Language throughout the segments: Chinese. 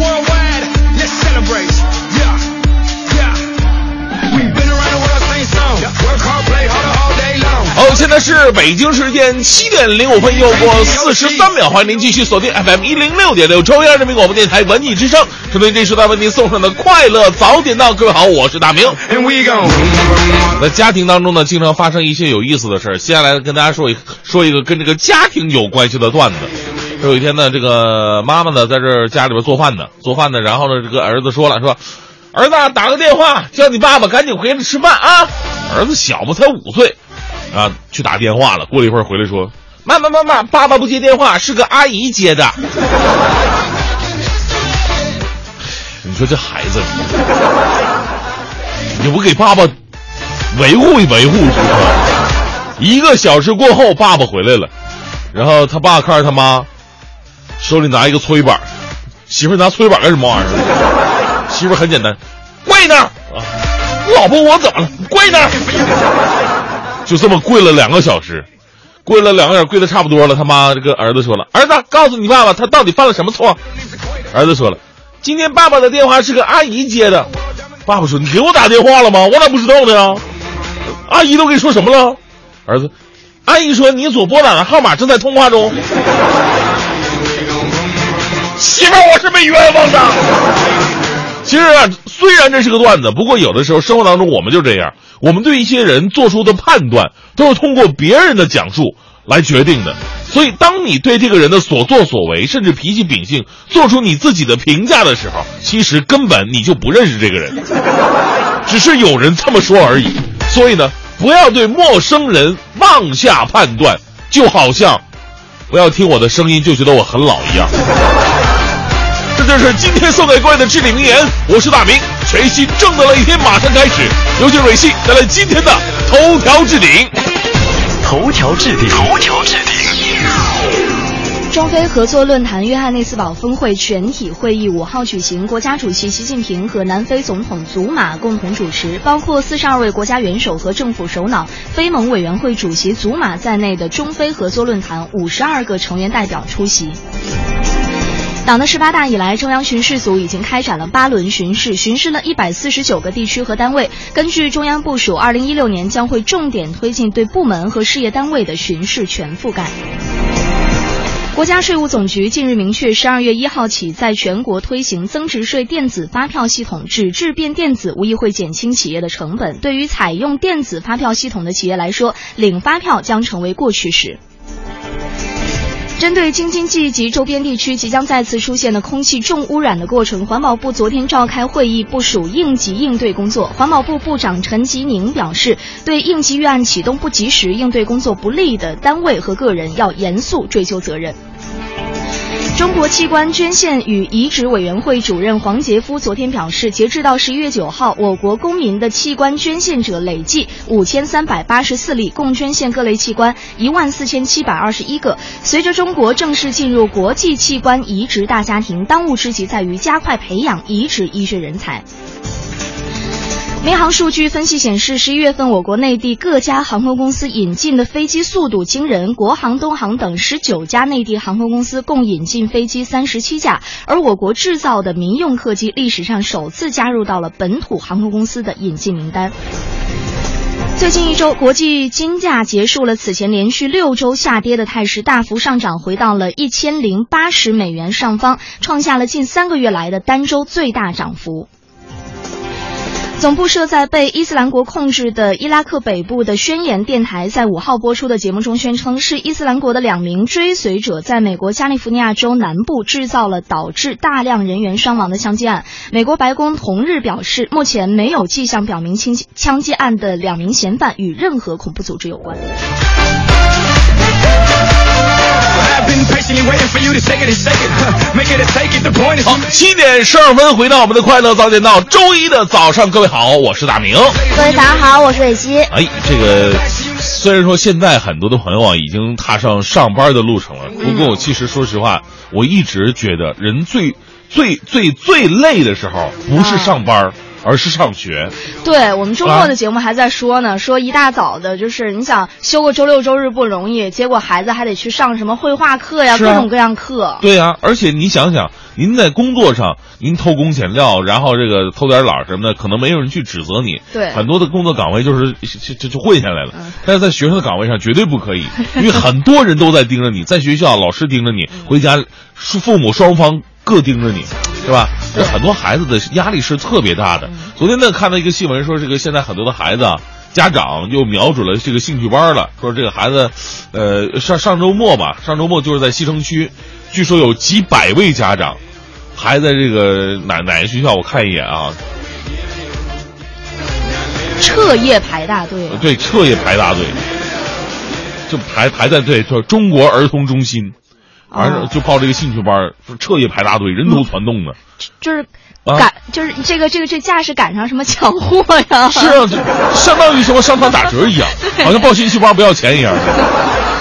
worldwide. Let's celebrate. Yeah, yeah. We've been around the world, same song. Work hard, play harder all day long. 好，现在是北京时间七点零五分又过四十三秒，欢迎您继续锁定 FM 一零六点六中央人民广播电台文艺之声。针对这时段为您送上的快乐早点到，各位好，我是大明。And we gon' 在家庭当中呢，经常发生一些有意思的事儿。接下来跟大家说一说一个跟这个家庭有关系的段子。有一天呢，这个妈妈呢在这家里边做饭呢，做饭呢，然后呢，这个儿子说了，说，儿子打个电话叫你爸爸赶紧回来吃饭啊。儿子小嘛，才五岁，啊，去打电话了。过了一会儿回来说，妈妈妈妈，爸爸不接电话，是个阿姨接的。你说这孩子，你不给爸爸维护一维护是吧？一个小时过后，爸爸回来了，然后他爸看着他妈手里拿一个搓衣板，媳妇儿拿搓衣板干什么玩意儿？媳妇儿很简单，跪那儿啊！老婆，我怎么了？跪那儿！就这么跪了两个小时，跪了两个小时，跪的差不多了。他妈这个儿子说了：“儿子，告诉你爸爸，他到底犯了什么错？”儿子说了：“今天爸爸的电话是个阿姨接的。”爸爸说：“你给我打电话了吗？我咋不知道呢？阿姨都跟你说什么了？”儿子：“阿姨说你所拨打的号码正在通话中。”媳妇儿，我是被冤枉的。其实啊，虽然这是个段子，不过有的时候生活当中我们就这样，我们对一些人做出的判断都是通过别人的讲述来决定的。所以，当你对这个人的所作所为，甚至脾气秉性，做出你自己的评价的时候，其实根本你就不认识这个人，只是有人这么说而已。所以呢，不要对陌生人妄下判断，就好像不要听我的声音就觉得我很老一样。这是今天送给各位的至理名言。我是大明，全新正能量一天马上开始。有请蕊希带来今天的头条置顶。头条置顶，头条置顶。中非合作论坛约翰内斯堡峰会全体会议五号举行，国家主席习近平和南非总统祖马共同主持，包括四十二位国家元首和政府首脑、非盟委员会主席祖马在内的中非合作论坛五十二个成员代表出席。党的十八大以来，中央巡视组已经开展了八轮巡视，巡视了一百四十九个地区和单位。根据中央部署，二零一六年将会重点推进对部门和事业单位的巡视全覆盖。国家税务总局近日明确，十二月一号起，在全国推行增值税电子发票系统，纸质变电子，无疑会减轻企业的成本。对于采用电子发票系统的企业来说，领发票将成为过去式。针对京津冀及周边地区即将再次出现的空气重污染的过程，环保部昨天召开会议，部署应急应对工作。环保部部长陈吉宁表示，对应急预案启动不及时、应对工作不力的单位和个人，要严肃追究责任。中国器官捐献与移植委员会主任黄杰夫昨天表示，截至到十一月九号，我国公民的器官捐献者累计五千三百八十四例，共捐献各类器官一万四千七百二十一个。随着中国正式进入国际器官移植大家庭，当务之急在于加快培养移植医学人才。民航数据分析显示，十一月份我国内地各家航空公司引进的飞机速度惊人，国航、东航等十九家内地航空公司共引进飞机三十七架，而我国制造的民用客机历史上首次加入到了本土航空公司的引进名单。最近一周，国际金价结束了此前连续六周下跌的态势，大幅上涨，回到了一千零八十美元上方，创下了近三个月来的单周最大涨幅。总部设在被伊斯兰国控制的伊拉克北部的宣言电台在五号播出的节目中宣称，是伊斯兰国的两名追随者在美国加利福尼亚州南部制造了导致大量人员伤亡的枪击案。美国白宫同日表示，目前没有迹象表明枪枪击案的两名嫌犯与任何恐怖组织有关。好，七点十二分，回到我们的快乐早点到，周一的早上，各位好，我是大明。各位早上好，我是伟西。哎，这个虽然说现在很多的朋友啊已经踏上上班的路程了，不过其实说实话，我一直觉得人最最最最累的时候不是上班。而是上学，对我们周末的节目还在说呢，说一大早的，就是你想休个周六周日不容易，结果孩子还得去上什么绘画课呀，啊。各种各样课。对呀、而且你想想，您在工作上您偷工减料，然后这个偷点懒什么的，可能没有人去指责你。对。很多的工作岗位就是就就就混下来了，嗯。但是在学生的岗位上绝对不可以，因为很多人都在盯着你，在学校老师盯着你，回家父父母双方各盯着你，是吧？对很多孩子的压力是特别大的。昨天呢，看到一个新闻说，这个现在很多的孩子啊。家长又瞄准了这个兴趣班了，说这个孩子，呃，上上周末吧，上周末就是在西城区，据说有几百位家长，还在这个哪哪个学校？我看一眼啊，彻夜排大队啊，对，彻夜排大队，就排排在对，说中国儿童中心，完了哦就报这个兴趣班，说彻夜排大队，人头攒动的。就是啊赶，就是这个这个这架势赶上什么抢货呀？是啊，就相当于什么商场打折一样，好像报兴趣班不要钱一样。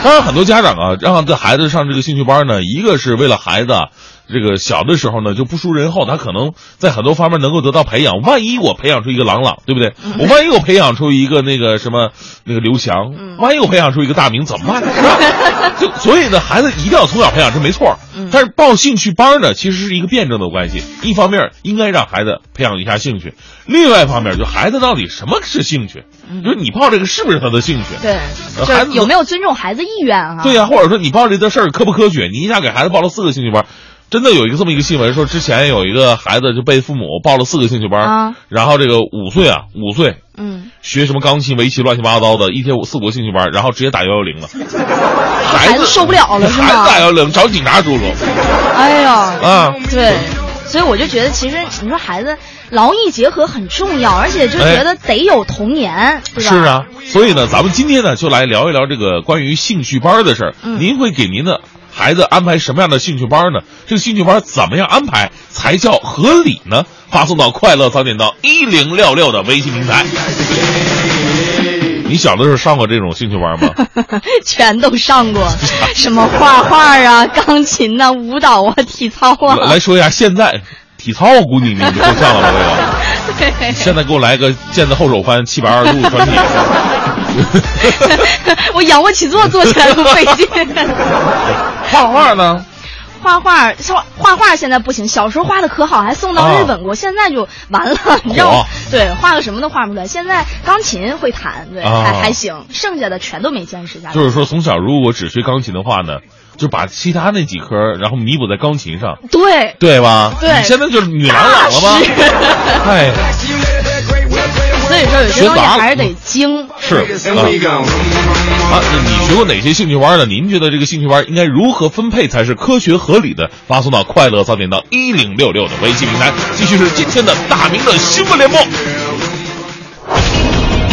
当然，很多家长啊，让这孩子上这个兴趣班呢，一个是为了孩子啊这个小的时候呢就不输人后，他可能在很多方面能够得到培养。万一我培养出一个郎朗，对不对？我万一我培养出一个那个什么那个刘翔，万一我培养出一个大明怎么办？是吧？就所以呢，孩子一定要从小培养，这没错。但是报兴趣班呢，其实是一个辩证的关系。一方面应该让孩子培养一下兴趣，另外一方面就孩子到底什么是兴趣？就是你报这个是不是他的兴趣？对，呃孩子有没有尊重孩子意愿啊？对呀、或者说你报这个事儿科不科学？你一下给孩子报了四个兴趣班，真的有一个这么一个新闻，说之前有一个孩子就被父母报了四个兴趣班，啊。然后这个五岁啊，五岁嗯，学什么钢琴、围棋，乱七八糟的，一天五四五个兴趣班，然后直接打幺幺零了，孩子受不了了是孩子吗？打幺幺零，找警察叔叔哎呀，啊！对，所以我就觉得，其实你说孩子劳逸结合很重要，而且就觉得得有童年，对吧？是，啊，所以呢，咱们今天呢就来聊一聊这个关于兴趣班的事儿。嗯。您会给您的孩子安排什么样的兴趣班呢？这个兴趣班怎么样安排才叫合理呢？发送到快乐早点到一零六六的微信平台。你小的时候上过这种兴趣班吗？全都上过，什么画画啊、钢琴呐、舞蹈啊、体操啊。来来说一下现在体操，我估计你就够呛了吧？现在给我来个毽子后手翻七百二十度转体。我仰卧起坐做起来都费劲。画画呢？画画，画画画现在不行，小时候画的可好，还送到日本过，现在就完了。你让我对画个什么都画不出来。现在钢琴会弹，对，啊还还行，剩下的全都没坚持下来。就是说，从小如果只学钢琴的话呢，就把其他那几科然后弥补在钢琴上，对，对吧？对你现在就是女郎朗了吗？哎，所以说有些东西学杂还是得精。是啊。啊，那你学过哪些兴趣班呢？您觉得这个兴趣班应该如何分配才是科学合理的？发送到快乐早点到一零六六的微信平台。继续是今天的大明的新闻联播。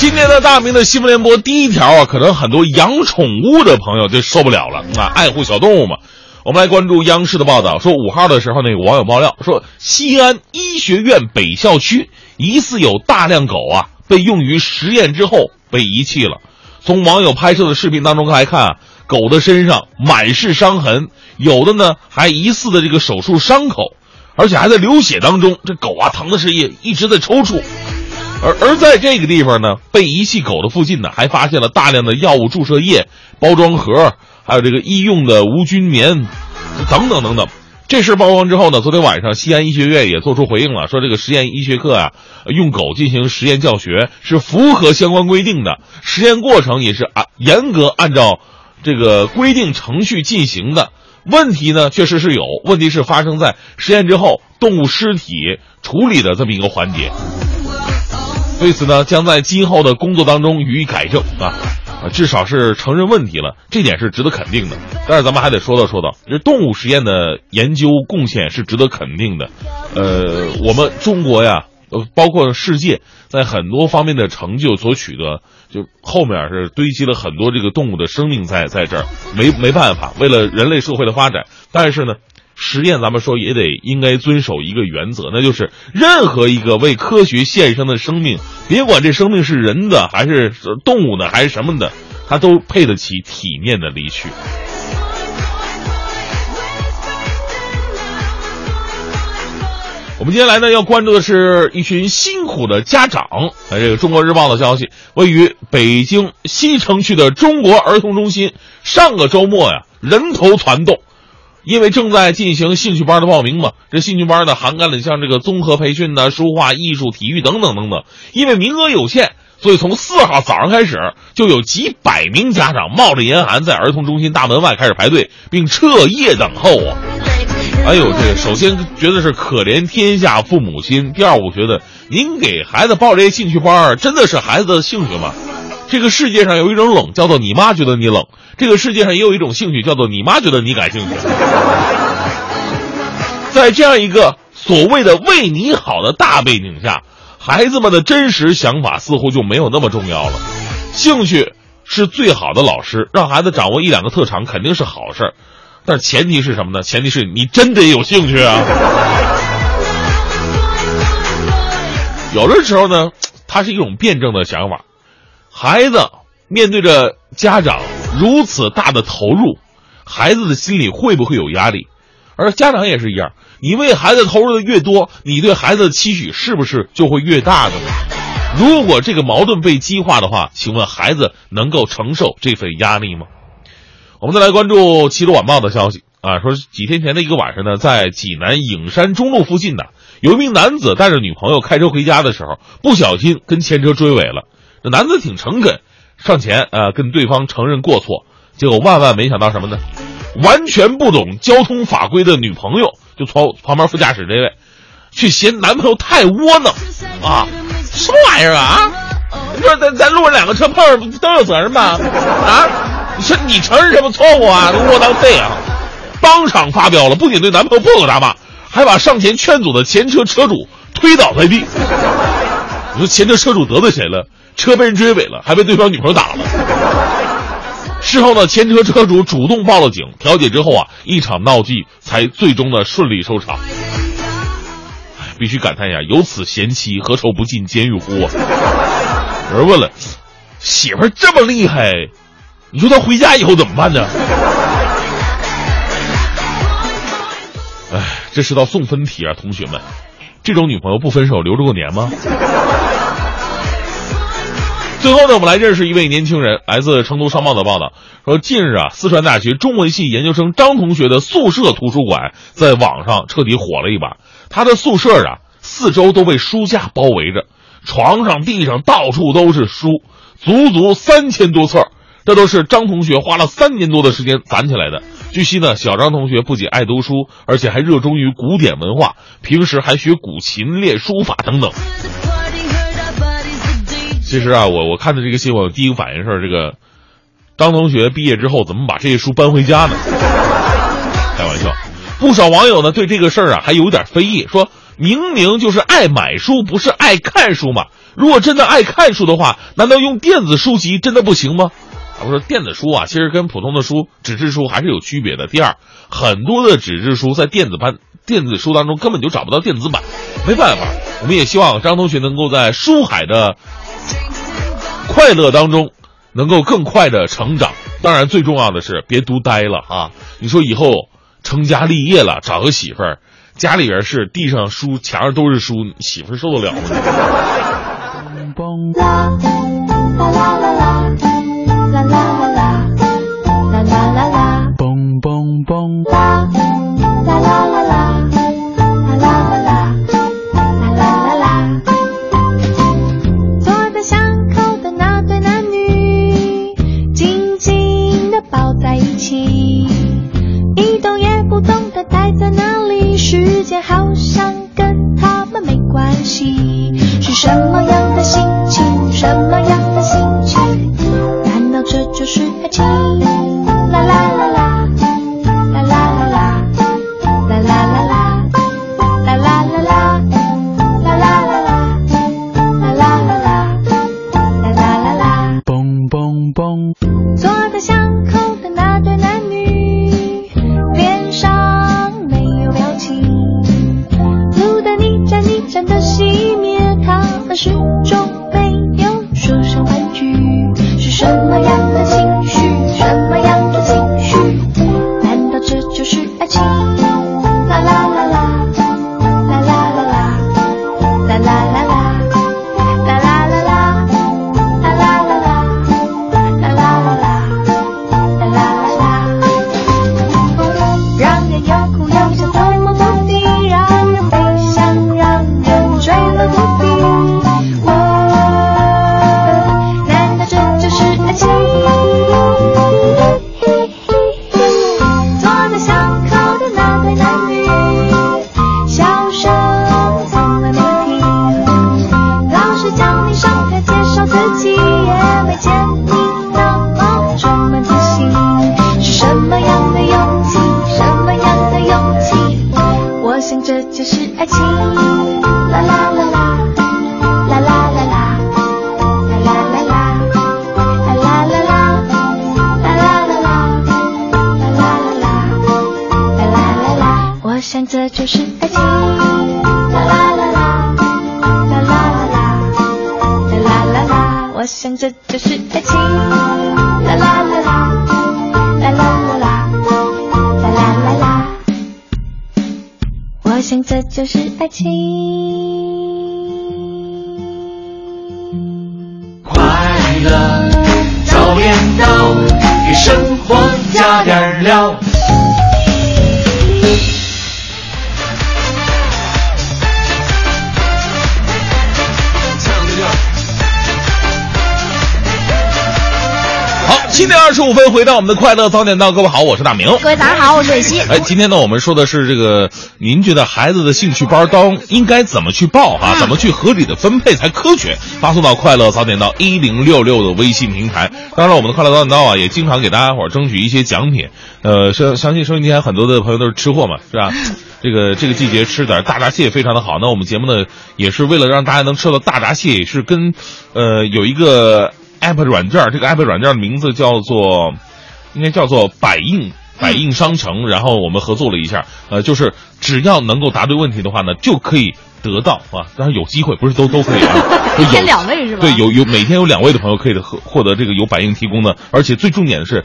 今天的大明的新闻联播第一条啊，可能很多养宠物的朋友就受不了了啊，爱护小动物嘛。我们来关注央视的报道，说五号的时候呢，有网友爆料说，西安医学院北校区疑似有大量狗啊被用于实验之后被遗弃了。从网友拍摄的视频当中来看啊，狗的身上满是伤痕，有的呢还疑似的这个手术伤口，而且还在流血当中。这狗啊疼的是一一直在抽搐。而而在这个地方呢，被遗弃狗的附近呢，还发现了大量的药物注射液、包装盒，还有这个医用的无菌棉，等等等等。这事曝光之后呢，昨天晚上西安医学院也做出回应了，说这个实验医学课啊，用狗进行实验教学是符合相关规定的，实验过程也是按严格按照这个规定程序进行的。问题呢，确实是有，问题是发生在实验之后动物尸体处理的这么一个环节。对此呢，将在今后的工作当中予以改正啊，啊，至少是承认问题了，这点是值得肯定的。但是咱们还得说道说道，这动物实验的研究贡献是值得肯定的。呃，我们中国呀，呃，包括世界，在很多方面的成就所取得，就后面是堆积了很多这个动物的生命在在这儿，没没办法，为了人类社会的发展，但是呢。实验咱们说也得应该遵守一个原则，那就是任何一个为科学献身的生命，别管这生命是人的还是动物的还是什么的，它都配得起体面的离去。我们接下来呢要关注的是一群辛苦的家长。呃，这个《中国日报》的消息，位于北京西城区的中国儿童中心，上个周末呀人头攒动，因为正在进行兴趣班的报名嘛。这兴趣班呢涵盖了像这个综合培训呢书画、艺术、体育等等等等。因为名额有限，所以从四号早上开始，就有几百名家长冒着严寒在儿童中心大门外开始排队，并彻夜等候啊。哎呦，这个首先觉得是可怜天下父母心。第二，我觉得您给孩子报这些兴趣班真的是孩子的兴趣吗？这个世界上有一种冷，叫做你妈觉得你冷；这个世界上也有一种兴趣，叫做你妈觉得你感兴趣。在这样一个所谓的为你好的大背景下，孩子们的真实想法似乎就没有那么重要了。兴趣是最好的老师，让孩子掌握一两个特长肯定是好事儿。但前提是什么呢？前提是你真得有兴趣啊。有的时候呢，它是一种辩证的想法。孩子面对着家长如此大的投入，孩子的心里会不会有压力？而家长也是一样，你为孩子投入的越多，你对孩子的期许是不是就会越大呢？如果这个矛盾被激化的话，请问孩子能够承受这份压力吗？我们再来关注《齐鲁晚报》的消息啊，说几天前的一个晚上呢，在济南影山中路附近呢，有一名男子带着女朋友开车回家的时候，不小心跟前车追尾了。这男子挺诚恳，上前呃跟对方承认过错，结果万万没想到什么呢？完全不懂交通法规的女朋友就从旁边副驾驶这位，去嫌男朋友太窝囊啊！什么玩意儿啊？你说咱咱路上两个车碰上都有责任吧？啊？你说你承认什么错误啊？窝囊废啊！当场发飙了，不仅对男朋友破口大骂，还把上前劝阻的前车车主推倒在地。你说前车车主得罪谁了？车被人追尾了，还被对方女朋友打了。事后呢，前车车主主动报了警，调解之后啊，一场闹剧才最终的顺利收场。必须感叹一下，有此贤妻，何愁不进监狱乎？有人问了，媳妇这么厉害？你说他回家以后怎么办呢？哎，这是道送分题啊，同学们，这种女朋友不分手留着过年吗？最后呢，我们来认识一位年轻人，来自成都商报的报道说，近日啊，四川大学中文系研究生张同学的宿舍图书馆在网上彻底火了一把。他的宿舍啊，四周都被书架包围着，床上、地上到处都是书，足足三千多册。这都是张同学花了三年多的时间攒起来的。据悉呢，小张同学不仅爱读书，而且还热衷于古典文化，平时还学古琴、练书法等等。其实啊，我我看的这个新闻，第一个反应是这个张同学毕业之后怎么把这些书搬回家呢？开玩笑，不少网友呢对这个事儿啊还有点非议，说明明就是爱买书，不是爱看书嘛？如果真的爱看书的话，难道用电子书籍真的不行吗？我说电子书啊，其实跟普通的书、纸质书还是有区别的。第二，很多的纸质书在电子版、电子书当中根本就找不到电子版，没办法。我们也希望张同学能够在书海的快乐当中，能够更快的成长。当然，最重要的是别读呆了啊！你说以后成家立业了，找个媳妇儿，家里边是地上书，墙上都是书，媳妇儿受得了吗？是什么样的心情什么样的心情难道这就是爱情？五分，回到我们的快乐早点到，各位好，我是大明。各位早上好，我是瑞熙。哎，今天呢，我们说的是这个，您觉得孩子的兴趣班当应该怎么去报啊？怎么去合理的分配才科学？发送到快乐早点到一零六六的微信平台。当然，我们的快乐早点到啊，也经常给大家伙儿争取一些奖品。呃，相相信收音机前很多的朋友都是吃货嘛，是吧？这个这个季节吃点大闸蟹非常的好。那我们节目呢，也是为了让大家能吃到大闸蟹，也是跟呃有一个 app 软件儿，这个 app 软件儿的名字叫做应该叫做百应百应商城，然后我们合作了一下，呃，就是只要能够答对问题的话呢，就可以得到啊，当然有机会，不是都都可以啊，就一天两位是吧？对，有有每天有两位的朋友可以获获得这个由百应提供的，而且最重点的是，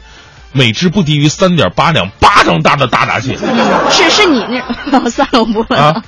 每只不低于三点八两巴掌大的大闸蟹 是是你那，哦 算了，我不问了。啊，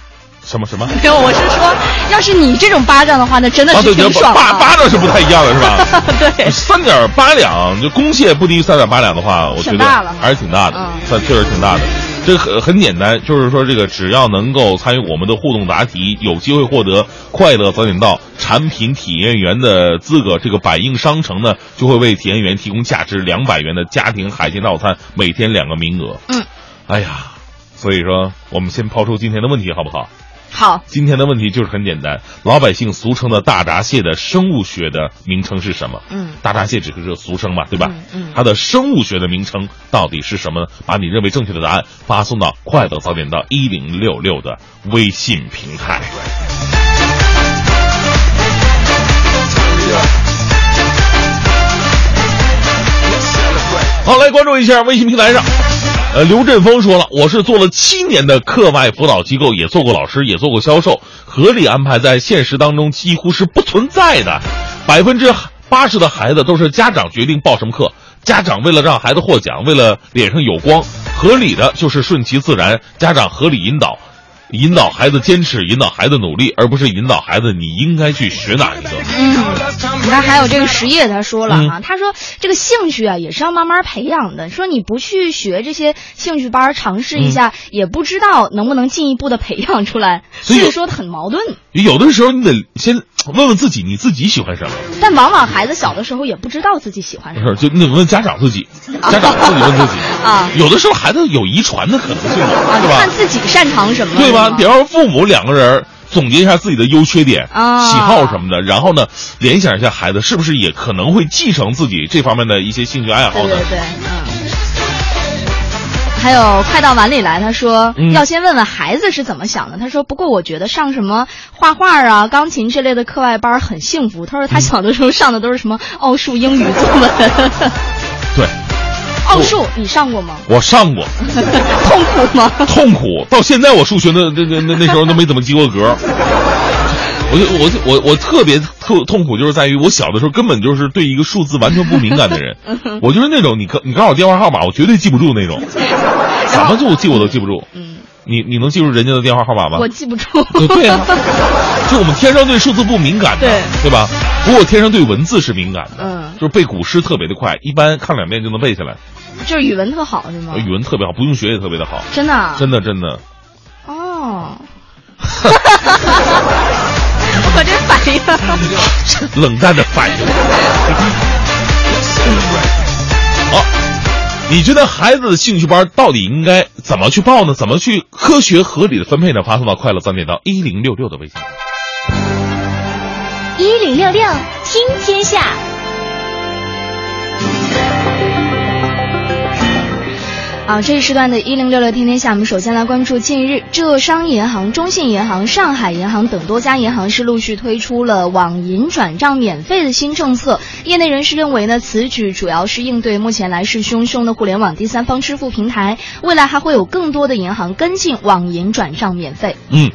什么什么？没有，我是说，要是你这种巴掌的话，那真的啊，是对，挺爽的。巴巴掌是不太一样的，是吧？对，三点八两，就公蟹不低于三点八两的话，我觉得还是挺大的，嗯算确实挺大的。这个很很简单，就是说这个只要能够参与我们的互动答题，有机会获得快乐早点到产品体验员的资格。这个百应商城呢，就会为体验员提供价值两百元的家庭海鲜套餐，每天两个名额。嗯，哎呀，所以说我们先抛出今天的问题好不好？好，今天的问题就是很简单，老百姓俗称的大闸蟹的生物学的名称是什么？嗯大闸蟹只是个俗称嘛，对吧？嗯嗯它的生物学的名称到底是什么呢？把你认为正确的答案发送到快乐早点到一零六六的微信平台。好，来关注一下微信平台上。呃，刘振峰说了，我是做了七年的课外辅导机构，也做过老师，也做过销售，合理安排在现实当中几乎是不存在的。百分之八十的孩子都是家长决定报什么课，家长为了让孩子获奖，为了脸上有光，合理的就是顺其自然，家长合理引导。引导孩子坚持，引导孩子努力，而不是引导孩子你应该去学哪一个。嗯，你看还有这个实业他说了嗯啊，他说这个兴趣啊也是要慢慢培养的，说你不去学这些兴趣班尝试一下，也不知道能不能进一步的培养出来，所以说很矛盾。有的时候你得先问问自己，你自己喜欢什么。但往往孩子小的时候也不知道自己喜欢什么。不是，就你问家长自己，家长自己问自己啊有的时候孩子有遗传的可能性，啊，是吧？看自己擅长什么，对吧？是吗比方说父母两个人总结一下自己的优缺点、啊喜好什么的，然后呢，联想一下孩子是不是也可能会继承自己这方面的一些兴趣爱好呢？对对对，嗯。还有快到碗里来，他说、嗯要先问问孩子是怎么想的。他说，不过我觉得上什么画画啊、钢琴这类的课外班很幸福。他说他小的时候上的都是什么奥数、英语、作文。对，奥数你上过吗？我上过，痛苦吗？痛苦，到现在我数学那那那那那时候都没怎么及过格。我就我就我我特别特痛苦，就是在于我小的时候根本就是对一个数字完全不敏感的人，我就是那种你告你告诉我电话号码，我绝对记不住那种，怎么就记我都记不住。嗯，你你能记住人家的电话号码吗？我记不住。对对呀、就我们天生对数字不敏感的，对对吧？不过天生对文字是敏感的，嗯，就是背古诗特别的快，一般看两遍就能背下来，就是语文特好是吗？语文特别好，不用学也特别的好，真的啊？真的真的。哦。我这反应。冷淡的反应。好，你觉得孩子的兴趣班到底应该怎么去报呢？怎么去科学合理的分配呢？发送到快乐三点到一零六六的微信。一零六六听天下。啊，这一时段的“一零六六天天下”，我们首先来关注近日，浙商银行、中信银行、上海银行等多家银行是陆续推出了网银转账免费的新政策。业内人士认为呢，此举主要是应对目前来势汹汹的互联网第三方支付平台，未来还会有更多的银行跟进网银转账免费。嗯，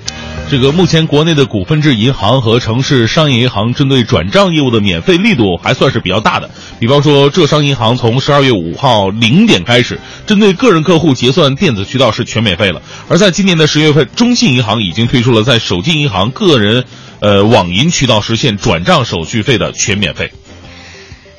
这个目前国内的股份制银行和城市商业银行针对转账业务的免费力度还算是比较大的。比方说，浙商银行从十二月五号零点开始，针对个人客户结算电子渠道是全免费了。而在今年的十月份，中信银行已经推出了在手机银行个人呃网银渠道实现转账手续费的全免费。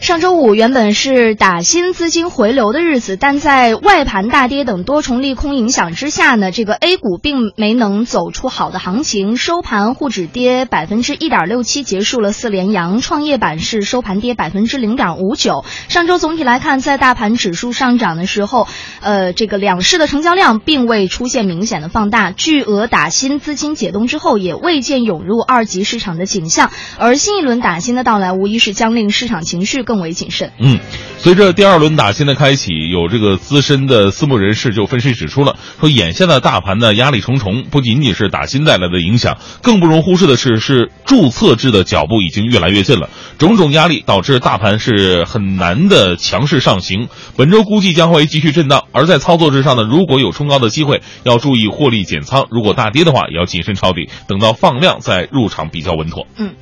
上周五原本是打新资金回流的日子，但在外盘大跌等多重利空影响之下呢，这个 A 股并没能走出好的行情，收盘沪指跌百分之一点六七，结束了四连阳。创业板是收盘跌百分之零点五九。上周总体来看，在大盘指数上涨的时候，呃，这个两市的成交量并未出现明显的放大，巨额打新资金解冻之后，也未见涌入二级市场的景象。而新一轮打新的到来，无疑是将令市场情绪更更为谨慎。嗯，随着第二轮打新的开启，有这个资深的私募人士就分析指出了，说眼下的大盘呢压力重重，不仅仅是打新带来的影响，更不容忽视的是，是注册制的脚步已经越来越近了，种种压力导致大盘是很难的强势上行。本周估计将会继续震荡，而在操作之上呢，如果有冲高的机会，要注意获利减仓；如果大跌的话，也要谨慎抄底，等到放量再入场比较稳妥。嗯。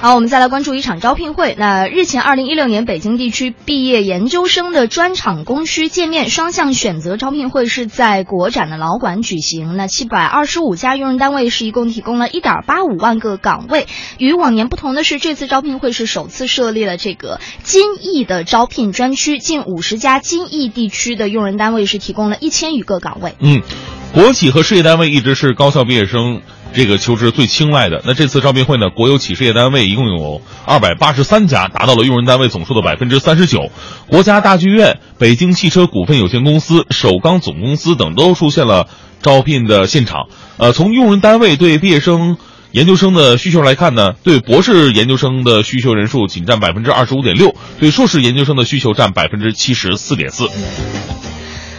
好，我们再来关注一场招聘会。那日前，二零一六年北京地区毕业研究生的专场供需界面双向选择招聘会是在国展的老馆举行。那七百二十五家用人单位是一共提供了一点八五万个岗位。与往年不同的是，这次招聘会是首次设立了这个金艺的招聘专区，近五十家金艺地区的用人单位是提供了一千余个岗位。嗯，国企和事业单位一直是高校毕业生。这个求职最青睐的。那这次招聘会呢，国有企事业单位一共有二百八十三家，达到了用人单位总数的百分之三十九。国家大剧院、北京汽车股份有限公司、首钢总公司等都出现了招聘的现场。呃，从用人单位对毕业生。研究生的需求来看呢，对博士研究生的需求人数仅占百分之二十五点六，对硕士研究生的需求占百分之七十四点四。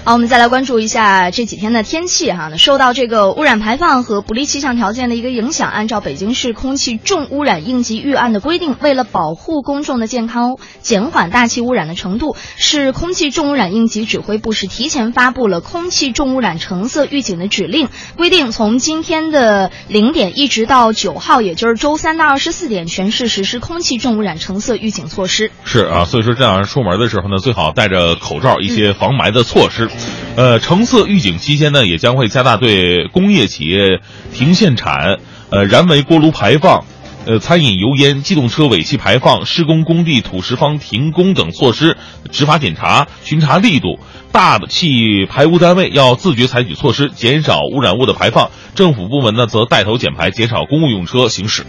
好，我们再来关注一下这几天的天气哈。受到这个污染排放和不利气象条件的一个影响，按照北京市空气重污染应急预案的规定，为了保护公众的健康，减缓大气污染的程度，市空气重污染应急指挥部是提前发布了空气重污染橙色预警的指令，规定从今天的零点一直到九号，也就是周三的二十四点，全市实施空气重污染橙色预警措施。是啊，所以说这样出门的时候呢，最好戴着口罩，一些防霾的措施。呃，橙色预警期间呢，也将会加大对工业企业停限产、呃燃煤锅炉排放、呃餐饮油烟、机动车尾气排放、施工工地土石方停工等措施执法检查巡查力度。大气排污单位要自觉采取措施，减少污染物的排放。政府部门呢，则带头减排，减少公务用车行驶。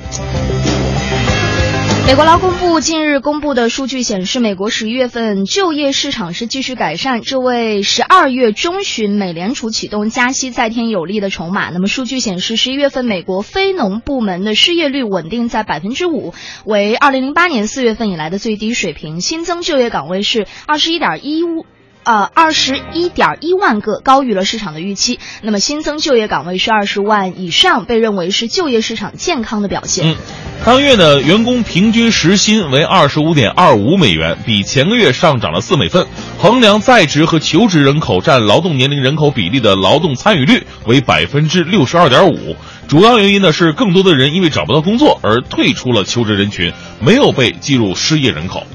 美国劳工部近日公布的数据显示，美国十一月份就业市场是继续改善，这为十二月中旬美联储启动加息再添有力的筹码。那么，数据显示，十一月份美国非农部门的失业率稳定在百分之五，为二零零八年四月份以来的最低水平。新增就业岗位是二十一点一五。呃二十一点一万个，高于了市场的预期。那么新增就业岗位是二十万以上，被认为是就业市场健康的表现。嗯，当月的员工平均时薪为二十五点二五美元，比前个月上涨了四美分。衡量在职和求职人口占劳动年龄人口比例的劳动参与率为百分之六十二点五。主要原因呢是更多的人因为找不到工作而退出了求职人群，没有被计入失业人口。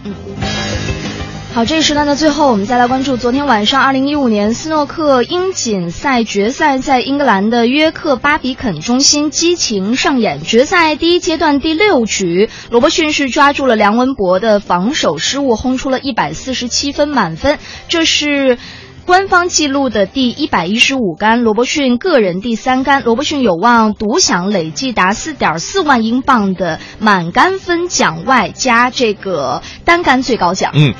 好，这一时段的最后，我们再来关注昨天晚上二零一五年斯诺克英锦赛决赛在英格兰的约克巴比肯中心激情上演。决赛第一阶段第六局，罗伯逊是抓住了梁文博的防守失误，轰出了一百四十七分满分，这是。官方记录的第一百一十五杆，罗伯逊个人第三杆，罗伯逊有望独享累计达四点四万英镑的满杆分奖外加这个单杆最高奖。嗯，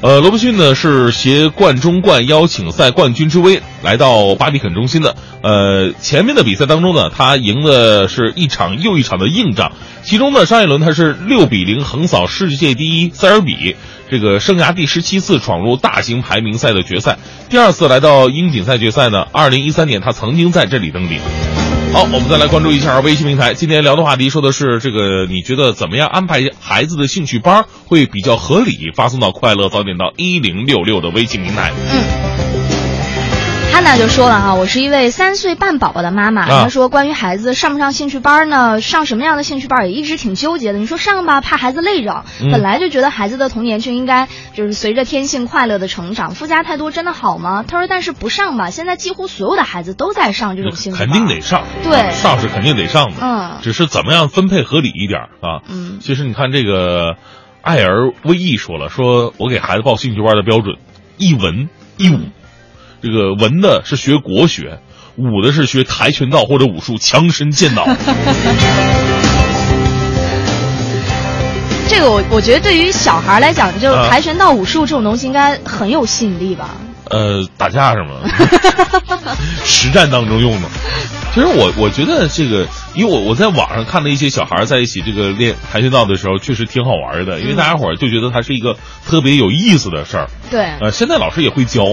呃，罗伯逊呢是携冠中冠邀请赛冠军之威来到巴比肯中心的。呃，前面的比赛当中呢，他赢的是一场又一场的硬仗，其中呢上一轮他是六比零横扫世界第一塞尔比。这个生涯第十七次闯入大型排名赛的决赛，第二次来到英锦赛决赛呢。二零一三年他曾经在这里登顶。好，我们再来关注一下微信平台。今天聊的话题说的是这个，你觉得怎么样安排孩子的兴趣班会比较合理？发送到快乐早点到一零六六的微信平台。嗯。安娜就说了哈，我是一位三岁半宝宝的妈妈。她说，关于孩子上不上兴趣班呢，上什么样的兴趣班也一直挺纠结的。你说上吧，怕孩子累着；本来就觉得孩子的童年就应该就是随着天性快乐的成长，附加太多真的好吗？她说，但是不上吧，现在几乎所有的孩子都在上这种兴趣班，肯定得上。对，上是肯定得上的。嗯，只是怎么样分配合理一点啊？嗯，其实你看这个，爱儿为义说了，说我给孩子报兴趣班的标准，一文一武。这个文的是学国学，武的是学跆拳道或者武术，强身健脑。这个我我觉得对于小孩来讲，就跆拳道、武术这种东西应该很有吸引力吧？呃，打架是吗？实战当中用的。其实我我觉得这个，因为我我在网上看了一些小孩在一起这个练跆拳道的时候，确实挺好玩的，因为大家伙就觉得它是一个特别有意思的事儿。对。呃，现在老师也会教。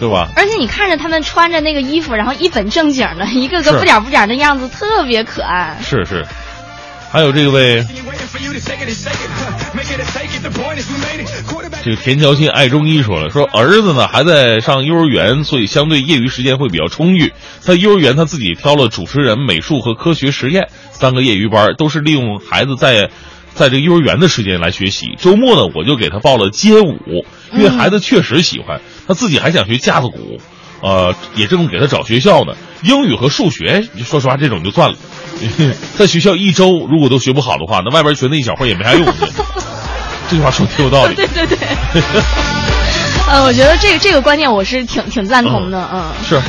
对吧？而且你看着他们穿着那个衣服，然后一本正经的，一个个不点不点的样子，特别可爱。是是，还有这位，这个田乔欣爱中医说了，说儿子呢还在上幼儿园，所以相对业余时间会比较充裕。在幼儿园他自己挑了主持人、美术和科学实验三个业余班，都是利用孩子在。在这个幼儿园的时间来学习，周末呢我就给他报了街舞，因为孩子确实喜欢，他自己还想学架子鼓，呃，也正给他找学校呢。英语和数学，说实话这种就算了，在学校一周如果都学不好的话，那外边学那一小会也没啥用。这句话说的挺有道理。对对对。呃，我觉得这个这个观念我是挺挺赞同的，嗯。是。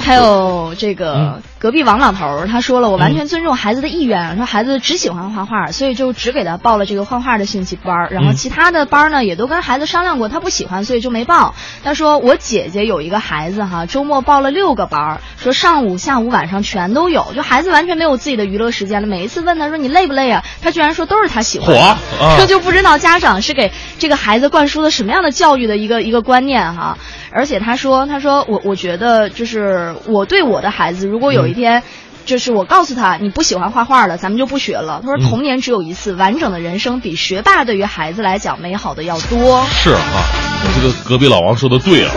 还有这个隔壁王老头，他说了，我完全尊重孩子的意愿，说孩子只喜欢画画，所以就只给他报了这个画画的兴趣班然后其他的班呢，也都跟孩子商量过，他不喜欢，所以就没报。他说我姐姐有一个孩子哈，周末报了六个班说上午、下午、晚上全都有，就孩子完全没有自己的娱乐时间了。每一次问他说你累不累啊，他居然说都是他喜欢。这就不知道家长是给这个孩子灌输了什么样的教育的一个一个观念哈。而且他说，他说我我觉得就是我对我的孩子，如果有一天，就是我告诉他你不喜欢画画了，咱们就不学了。他说童年只有一次，完整的人生比学霸对于孩子来讲美好的要多。是啊，这个隔壁老王说的对啊。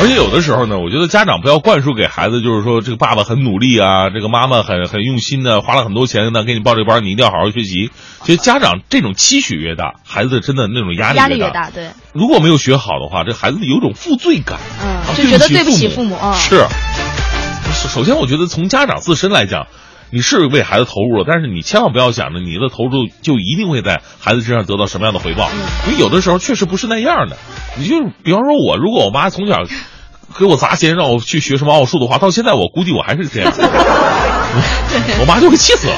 而且有的时候呢，我觉得家长不要灌输给孩子，就是说这个爸爸很努力啊，这个妈妈很很用心的，花了很多钱呢，给你报这班，你一定要好好学习。其实家长这种期许越大，孩子真的那种压力压力越大。对，如果没有学好的话，这孩子有种负罪感，嗯，就觉得对不起父母啊。是。首先，我觉得从家长自身来讲，你是为孩子投入了，但是你千万不要想着你的投入就一定会在孩子身上得到什么样的回报，因为有的时候确实不是那样的。你就比方说，我如果我妈从小给我砸钱让我去学什么奥数的话，到现在我估计我还是这样，我妈就会气死了。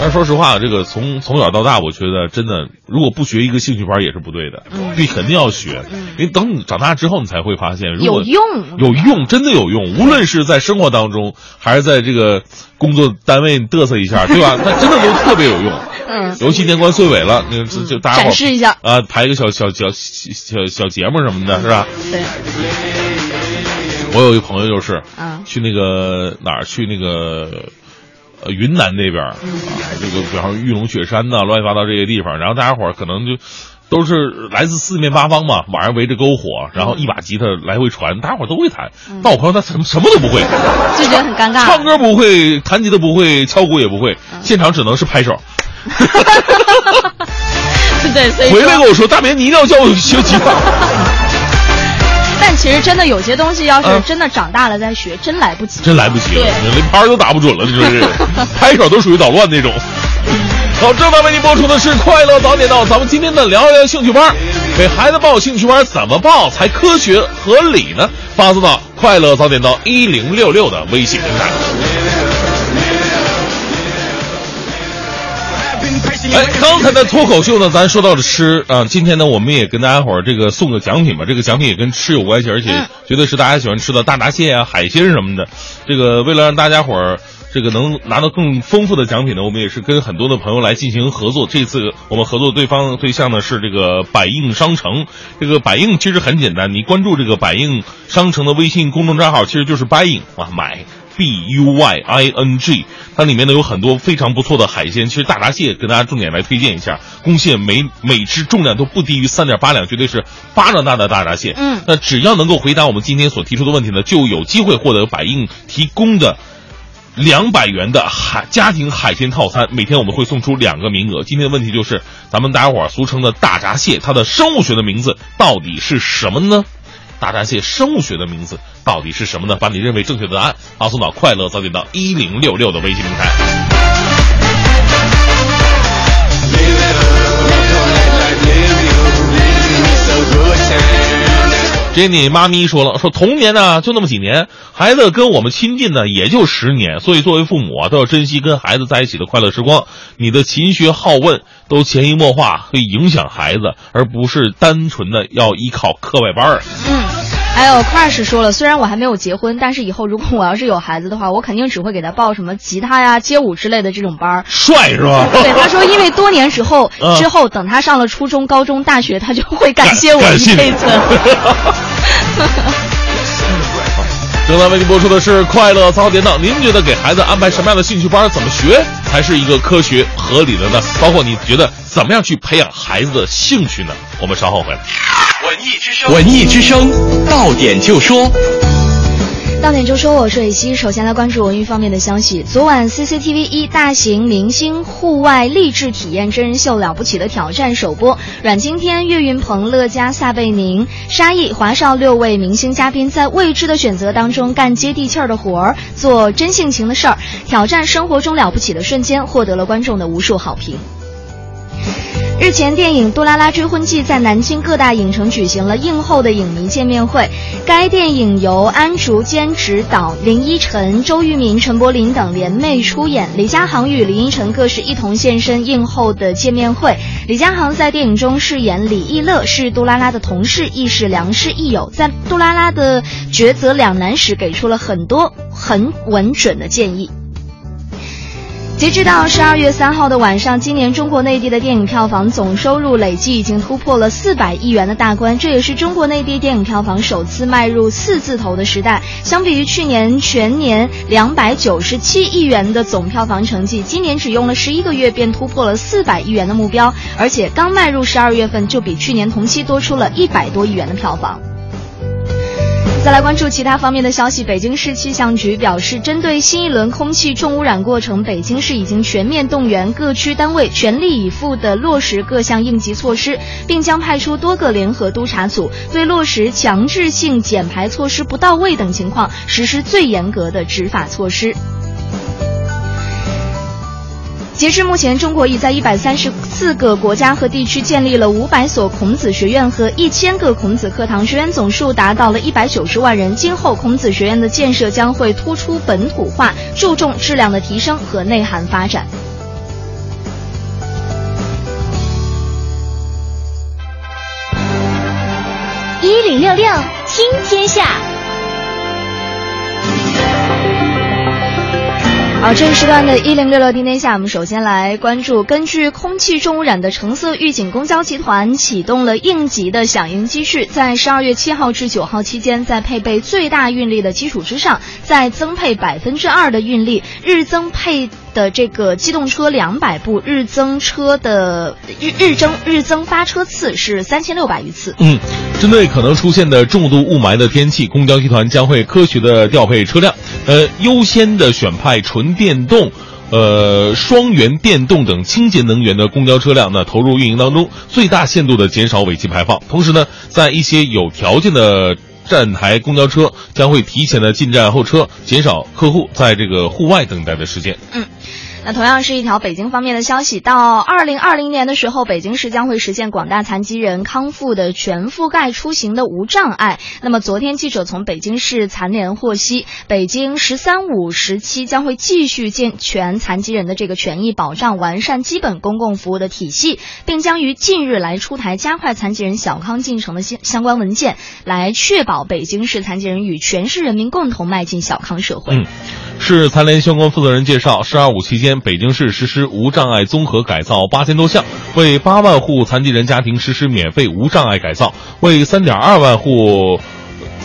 但是说实话，这个从从小到大，我觉得真的，如果不学一个兴趣班也是不对的，嗯你肯定要学，因为等你长大之后，你才会发现，如果有用有用，真的有用。无论是在生活当中，还是在这个工作单位嘚瑟一下，对吧？那真的都特别有用。嗯，尤其年关岁尾了，那就就大家展示一下啊，排个小小小小小节目什么的，是吧？对，我有一个朋友就是，嗯去那个哪儿去那个。呃，云南那边啊，这个比方说玉龙雪山呐、乱七八糟这些地方，然后大家伙儿可能就都是来自四面八方嘛，晚上围着篝火，然后一把吉他来回传，大家伙儿都会弹。嗯但我朋友他什么什么都不会，就觉得很尴尬。唱歌不会，弹吉他不会，敲鼓也不会，嗯现场只能是拍手。对，所以回来跟我说，大明你一定要教我学吉他。但其实真的有些东西，要是嗯真的长大了再学，真来不及。真来不及了，对连拍都打不准了，你说是 拍手都属于捣乱那种。好，正在为您播出的是《快乐早点到》，咱们今天的聊一聊兴趣班，给孩子报兴趣班怎么报才科学合理呢？发送到“快乐早点到一零六六”的微信平台。哎，刚才的脱口秀呢，咱说到了吃啊，今天呢，我们也跟大家伙儿这个送个奖品吧。这个奖品也跟吃有关系，而且绝对是大家喜欢吃的大闸蟹啊、海鲜什么的。这个为了让大家伙儿这个能拿到更丰富的奖品呢，我们也是跟很多的朋友来进行合作。这次我们合作对方对象呢是这个百应商城。这个百应其实很简单，你关注这个百应商城的微信公众账号，其实就是 buying 啊买。B U Y I N G，它里面呢有很多非常不错的海鲜。其实大闸蟹跟大家重点来推荐一下，公蟹每每只重量都不低于三点八两，绝对是巴掌大的大闸蟹。嗯那只要能够回答我们今天所提出的问题呢，就有机会获得百应提供的两百元的海家庭海鲜套餐。每天我们会送出两个名额。今天的问题就是，咱们大家伙儿俗称的大闸蟹，它的生物学的名字到底是什么呢？大闸蟹生物学的名字到底是什么呢？把你认为正确的答案发送到“快乐早点到一零六六”的微信平台。Jenny 妈咪说了，说童年呢就那么几年，孩子跟我们亲近呢也就十年，所以作为父母啊都要珍惜跟孩子在一起的快乐时光。你的勤学好问都潜移默化会影响孩子，而不是单纯的要依靠课外班儿。嗯，还有 Crush 说了，虽然我还没有结婚，但是以后如果我要是有孩子的话，我肯定只会给他报什么吉他呀、街舞之类的这种班儿。帅是吧？对，他说，因为多年之后，嗯之后等他上了初中、高中、大学，他就会感谢我一辈子。正在为您播出的是《快乐早点到》，您觉得给孩子安排什么样的兴趣班，怎么学才是一个科学合理的呢？包括你觉得怎么样去培养孩子的兴趣呢？我们稍后回来。文艺之声，文艺之声，到点就说。到点就说，我是蕊希。首先来关注文娱方面的消息。昨晚 CCTV 一大型明星户外励志体验真人秀《了不起的挑战》首播，阮经天、岳云鹏、乐嘉、撒贝宁、沙溢、华少六位明星嘉宾在未知的选择当中干接地气儿的活儿，做真性情的事儿，挑战生活中了不起的瞬间，获得了观众的无数好评。日前，电影《杜拉拉追婚记》在南京各大影城举行了映后的影迷见面会。该电影由安竹坚执导，林依晨、周渝民、陈柏霖等联袂出演。李佳航与林依晨各是一同现身映后的见面会。李佳航在电影中饰演李易乐，是杜拉拉的同事，亦是良师益友。在杜拉拉的抉择两难时，给出了很多很稳准的建议。截至到十二月三号的晚上，今年中国内地的电影票房总收入累计已经突破了四百亿元的大关，这也是中国内地电影票房首次迈入四字头的时代。相比于去年全年两百九十七亿元的总票房成绩，今年只用了十一个月便突破了四百亿元的目标，而且刚迈入十二月份就比去年同期多出了一百多亿元的票房。再来关注其他方面的消息，北京市气象局表示，针对新一轮空气重污染过程，北京市已经全面动员各区单位全力以赴地落实各项应急措施，并将派出多个联合督查组，对落实强制性减排措施不到位等情况实施最严格的执法措施。截至目前中国已在一百三十四个国家和地区建立了五百所孔子学院和一千个孔子课堂学员总数达到了一百九十万人。今后孔子学院的建设将会突出本土化注重质量的提升和内涵发展。一零六六听天下。好，这个时段的一零六六听天下，我们首先来关注，根据空气重污染的橙色预警，公交集团启动了应急的响应机制，在十二月七号至九号期间，在配备最大运力的基础之上，再增配百分之二的运力，日增配的这个机动车两百部，日增车的日日增日增发车次是三千六百余次。嗯，针对可能出现的重度雾霾的天气，公交集团将会科学的调配车辆，呃，优先的选派纯电动。呃，双元电动等清洁能源的公交车辆呢，投入运营当中，最大限度的减少尾气排放。同时呢，在一些有条件的站台公交车将会提前的进站候车，减少客户在这个户外等待的时间。那同样是一条北京方面的消息，到二零二零年的时候，北京市将会实现广大残疾人康复的全覆盖出行的无障碍。那么昨天记者从北京市残联获悉，北京“十三五”时期将会继续健全残疾人的这个权益保障，完善基本公共服务的体系，并将于近日来出台加快残疾人小康进程的相相关文件，来确保北京市残疾人与全市人民共同迈进小康社会。嗯，市残联相关负责人介绍，“十二五”期间，北京市实施无障碍综合改造八千多项，为八万户残疾人家庭实施免费无障碍改造，为三点二万户。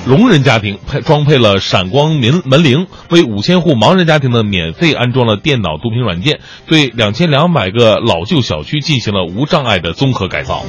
聋人家庭配装配了闪光门门铃，为五千户盲人家庭呢免费安装了电脑读屏软件，对两千两百个老旧小区进行了无障碍的综合改造。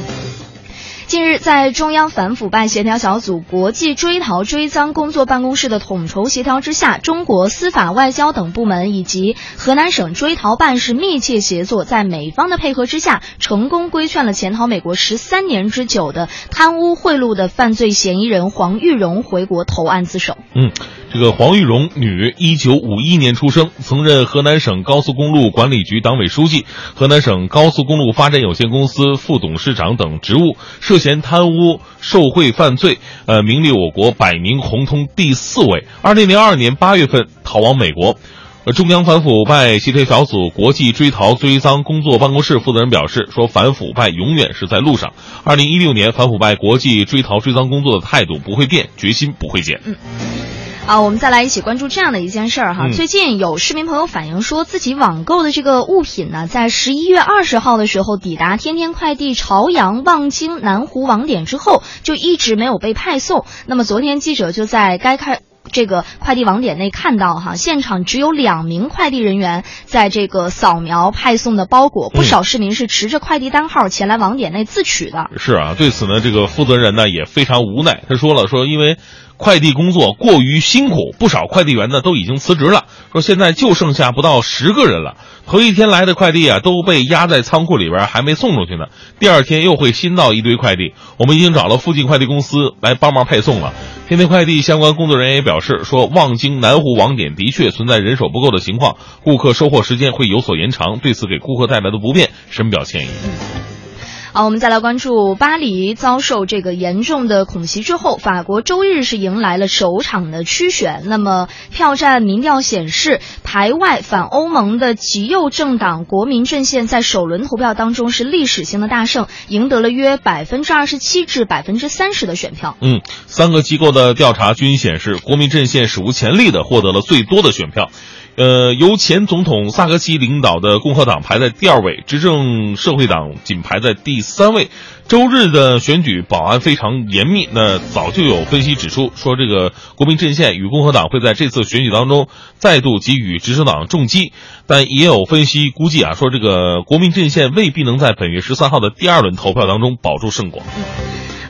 近日，在中央反腐败协调小组国际追逃追赃工作办公室的统筹协调之下，中国司法外交等部门以及河南省追逃办是密切协作，在美方的配合之下，成功规劝了潜逃美国十三年之久的贪污贿赂的犯罪嫌疑人黄玉荣回国投案自首。嗯，这个黄玉荣，女，一九五一年出生，曾任河南省高速公路管理局党委书记、河南省高速公路发展有限公司副董事长等职务，涉涉嫌贪污受贿犯罪，呃，名列我国百名红通第四位。二零零二年八月份逃往美国。呃，中央反腐败协调小组国际追逃追赃工作办公室负责人表示，说反腐败永远是在路上。二零一六年反腐败国际追逃追赃工作的态度不会变，决心不会减。啊，我们再来一起关注这样的一件事儿哈。嗯最近有市民朋友反映说，自己网购的这个物品呢，在十一月二十号的时候抵达天天快递朝阳、望京、南湖网点之后，就一直没有被派送。那么昨天记者就在该快。这个快递网点内看到哈，现场只有两名快递人员在这个扫描派送的包裹，不少市民是持着快递单号前来网点内自取的。是啊，对此呢，这个负责人呢也非常无奈。他说了，说因为快递工作过于辛苦，不少快递员呢都已经辞职了，说现在就剩下不到十个人了。头一天来的快递啊都被压在仓库里边，还没送出去呢。第二天又会新到一堆快递，我们已经找了附近快递公司来帮忙配送了。天天快递相关工作人员也表表示，说望京南湖网点的确存在人手不够的情况，顾客收货时间会有所延长，对此给顾客带来的不便深表歉意。好，我们再来关注巴黎遭受这个严重的恐袭之后，法国周日是迎来了首场的区选。那么，票站民调显示，排外反欧盟的极右政党国民阵线在首轮投票当中是历史性的大胜，赢得了约百分之二十七至百分之三十的选票。嗯，三个机构的调查均显示，国民阵线史无前例的获得了最多的选票。呃，由前总统萨科齐领导的共和党排在第二位，执政社会党仅排在第三位。周日的选举保安非常严密，那早就有分析指出，说这个国民阵线与共和党会在这次选举当中再度给予执政党重击，但也有分析估计啊，说这个国民阵线未必能在本月十三号的第二轮投票当中保住胜果。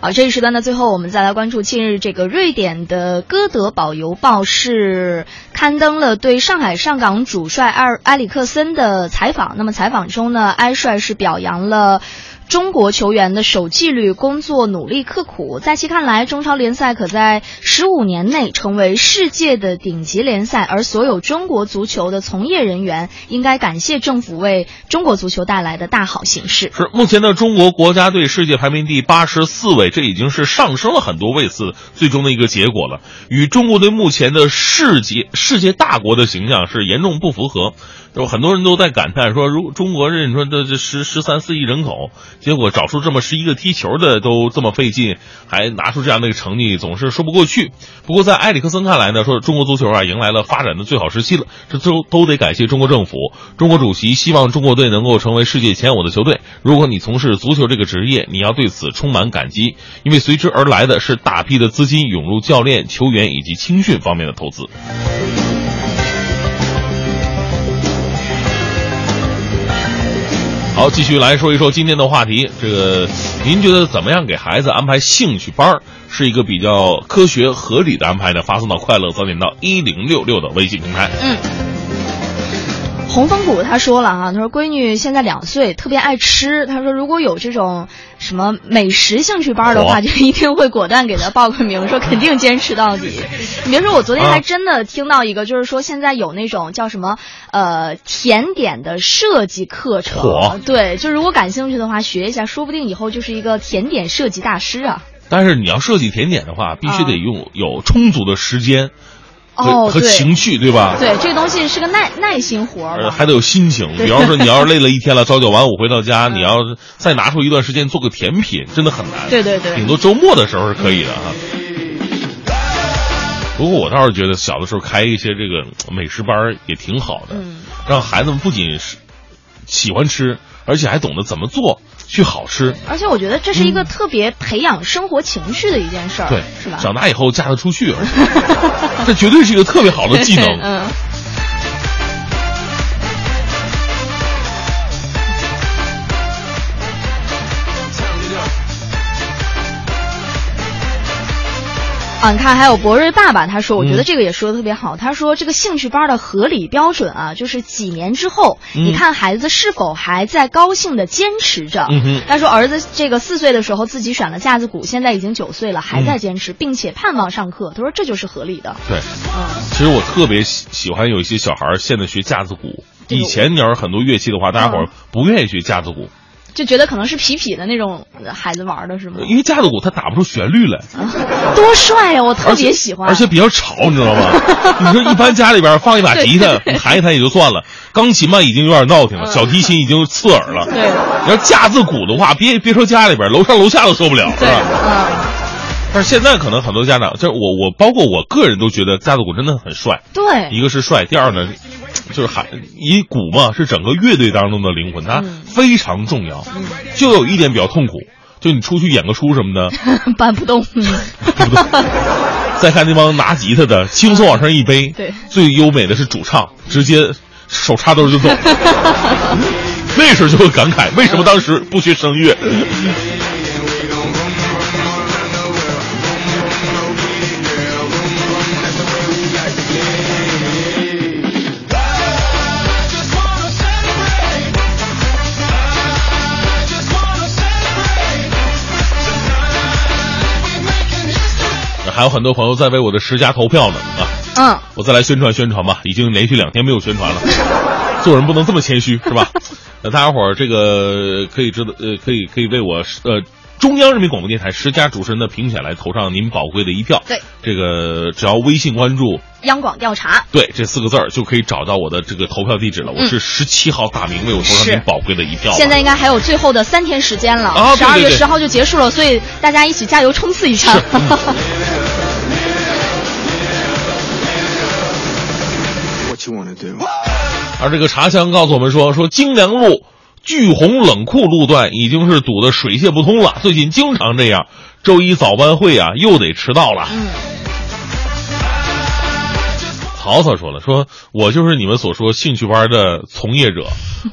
好，这一时段的最后，我们再来关注近日这个瑞典的哥德堡邮报是刊登了对上海上港主帅埃埃里克森的采访。那么采访中呢，埃帅是表扬了。中国球员的守纪律、工作努力刻苦，在其看来，中超联赛可在十五年内成为世界的顶级联赛，而所有中国足球的从业人员应该感谢政府为中国足球带来的大好形势。是目前的中国国家队世界排名第八十四位，这已经是上升了很多位次，最终的一个结果了，与中国队目前的世界世界大国的形象是严重不符合。有很多人都在感叹说，如中国人说这这十十三四亿人口，结果找出这么十一个踢球的都这么费劲，还拿出这样的一个成绩，总是说不过去。不过在埃里克森看来呢，说中国足球啊迎来了发展的最好时期了，这都都得感谢中国政府。中国主席希望中国队能够成为世界前五的球队。如果你从事足球这个职业，你要对此充满感激，因为随之而来的是大批的资金涌入教练、球员以及青训方面的投资。好，继续来说一说今天的话题。这个，您觉得怎么样给孩子安排兴趣班儿是一个比较科学合理的安排呢？发送到快乐早点到一零六六的微信平台。嗯。红枫谷他说了啊，他说闺女现在两岁，特别爱吃。他说如果有这种什么美食兴趣班的话，就一定会果断给他报个名，说肯定坚持到底。你别说，我昨天还啊真的听到一个，就是说现在有那种叫什么呃甜点的设计课程嚯，对，就如果感兴趣的话，学一下，说不定以后就是一个甜点设计大师啊。但是你要设计甜点的话，必须得用有充足的时间和、和情趣，对吧？对，这个东西是个耐耐心活儿呃，还得有心情。比方说，你要是 累了一天了，朝九晚五回到家，你要是再拿出一段时间做个甜品，真的很难。对对对顶多周末的时候是可以的哈。不过我倒是觉得小的时候开一些这个美食班也挺好的，嗯让孩子们不仅是喜欢吃，而且还懂得怎么做去好吃。而且我觉得这是一个特别培养生活情趣的一件事儿，对，是吧？长大以后嫁得出去，而 且这绝对是一个特别好的技能。嗯。啊，你看，还有博瑞爸爸，他说，我觉得嗯这个也说的特别好。他说，这个兴趣班的合理标准啊，就是几年之后，嗯你看孩子是否还在高兴的坚持着。嗯他说，儿子这个四岁的时候自己选了架子鼓，现在已经九岁了，还在坚持，并且盼望上课。他说，这就是合理的。对，嗯，其实我特别喜喜欢有一些小孩儿现在学架子鼓。以前你要是很多乐器的话，大家伙儿不愿意学架子鼓，就觉得可能是痞痞的那种孩子玩的是吗？因为架子鼓它打不出旋律来，多帅呀、我特别喜欢。而且比较吵，你知道吗？你说一般家里边放一把吉他，弹一弹也就算了，钢琴嘛已经有点闹挺了，嗯小提琴已经刺耳了。对你要架子鼓的话，别别说家里边，楼上楼下都受不了，是对，吧？嗯，但是现在可能很多家长，就是我我包括我个人都觉得架子鼓真的很帅。对，一个是帅，第二呢，就是还以鼓嘛是整个乐队当中的灵魂，它嗯非常重要。就有一点比较痛苦，就你出去演个出什么的，搬不动。再看那帮拿吉他的，轻松往上一背，对最优美的是主唱，直接手插兜就走。那时候就会感慨，为什么当时不学声乐？还有很多朋友在为我的十佳投票呢啊！嗯，我再来宣传宣传吧，已经连续两天没有宣传了。做人不能这么谦虚，是吧？那大家伙儿这个可以知道，呃，可以可以为我呃中央人民广播电台十佳主持人的评选来投上您宝贵的一票。对，这个只要微信关注央广调查。“对”这四个字儿，就可以找到我的这个投票地址了。我是十七号大明，为我投上您宝贵的一票。现在应该还有最后的三天时间了，十二月十号就结束了，所以大家一起加油冲刺一下。而这个茶香告诉我们说，说京良路巨红冷库路段已经是堵得水泄不通了，最近经常这样。周一早班会啊，又得迟到了。嗯，曹操说了，说我就是你们所说兴趣班的从业者，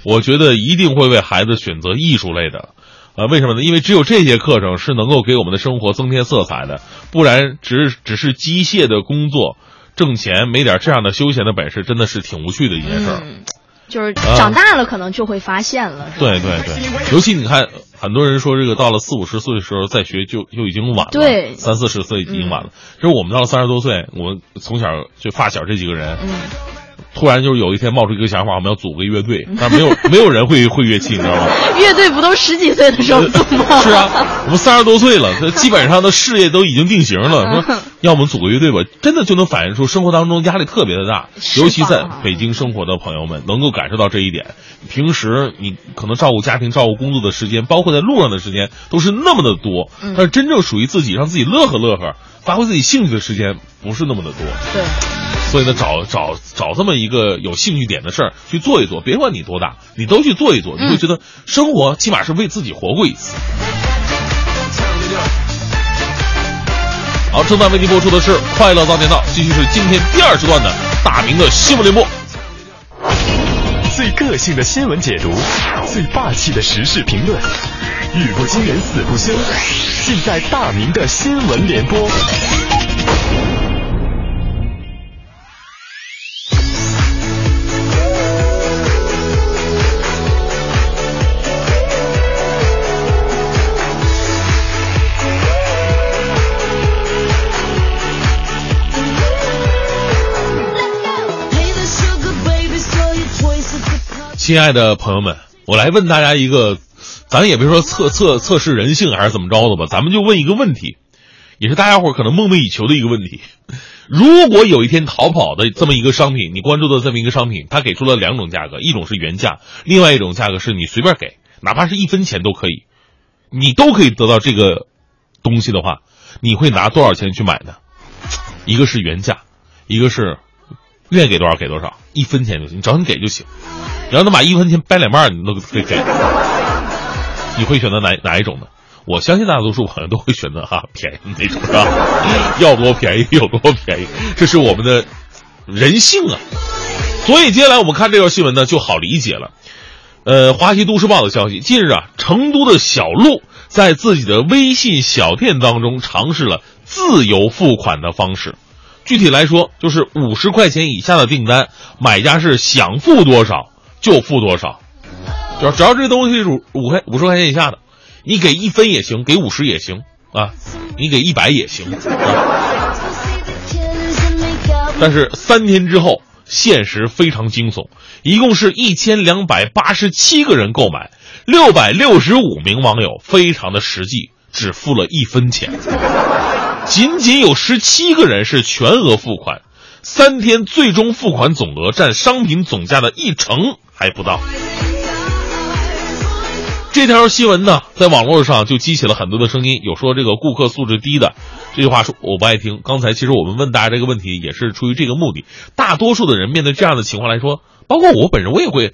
我觉得一定会为孩子选择艺术类的。呃，为什么呢？因为只有这些课程是能够给我们的生活增添色彩的，不然只只是机械的工作，挣钱没点这样的休闲的本事，真的是挺无趣的一件事儿。嗯，就是长大了可能就会发现了。对对对，尤其你看，很多人说这个到了四五十岁的时候再学就就已经晚了，对三四十岁已经晚了。其实我们到了三十多岁，我们从小就发小这几个人，嗯，突然就是有一天冒出一个想法，我们要组个乐队，但没有 没有人会会乐器，你知道吗？乐队不都十几岁的时候组吗？是啊，我们三十多岁了，这基本上的事业都已经定型了。说要我们组个乐队吧，真的就能反映出生活当中压力特别的大，尤其在北京生活的朋友们能够感受到这一点。平时你可能照顾家庭、照顾工作的时间，包括在路上的时间，都是那么的多，嗯但是真正属于自己让自己乐呵乐呵、发挥自己兴趣的时间不是那么的多。对，所以呢，找找找这么一个有兴趣点的事儿去做一做，别管你多大，你都去做一做，你会觉得生活起码是为自己活过一次。好，正在为您播出的是《快乐早点到》，继续是今天第二时段的大明的新闻联播。最个性的新闻解读，最霸气的时事评论，语不惊人死不休，尽在大明的新闻联播。亲爱的朋友们，我来问大家一个，咱也别说测测测试人性还是怎么着的吧，咱们就问一个问题，也是大家伙儿可能梦寐以求的一个问题。如果有一天淘宝的这么一个商品，你关注的这么一个商品，它给出了两种价格，一种是原价，另外一种价格是你随便给，哪怕是一分钱都可以，你都可以得到这个东西的话，你会拿多少钱去买呢？一个是原价，一个是愿意给多少给多少，一分钱就行，你只要你给就行。你要能把一分钱掰两半，你都可以给。你会选择哪哪一种呢？我相信大多数朋友都会选择哈 便宜那种，是吧？要多便宜有多便宜，这是我们的人性啊。所以接下来我们看这条新闻呢，就好理解了。呃，华西都市报的消息，近日啊，成都的小陆在自己的微信小店当中尝试了自由付款的方式。具体来说，就是五十块钱以下的订单，买家是想付多少就付多少，只要只要这东西是五五块五十块钱以下的，你给一分也行，给五十也行啊，你给一百也行。但是三天之后，现实非常惊悚，一共是一千两百八十七个人购买，六百六十五名网友非常的实际，只付了一分钱，仅仅有十七个人是全额付款，三天最终付款总额占商品总价的一成还不到。这条新闻呢，在网络上就激起了很多的声音，有说这个顾客素质低的，这句话说我不爱听。刚才其实我们问大家这个问题，也是出于这个目的。大多数的人面对这样的情况来说，包括我本人，我也会，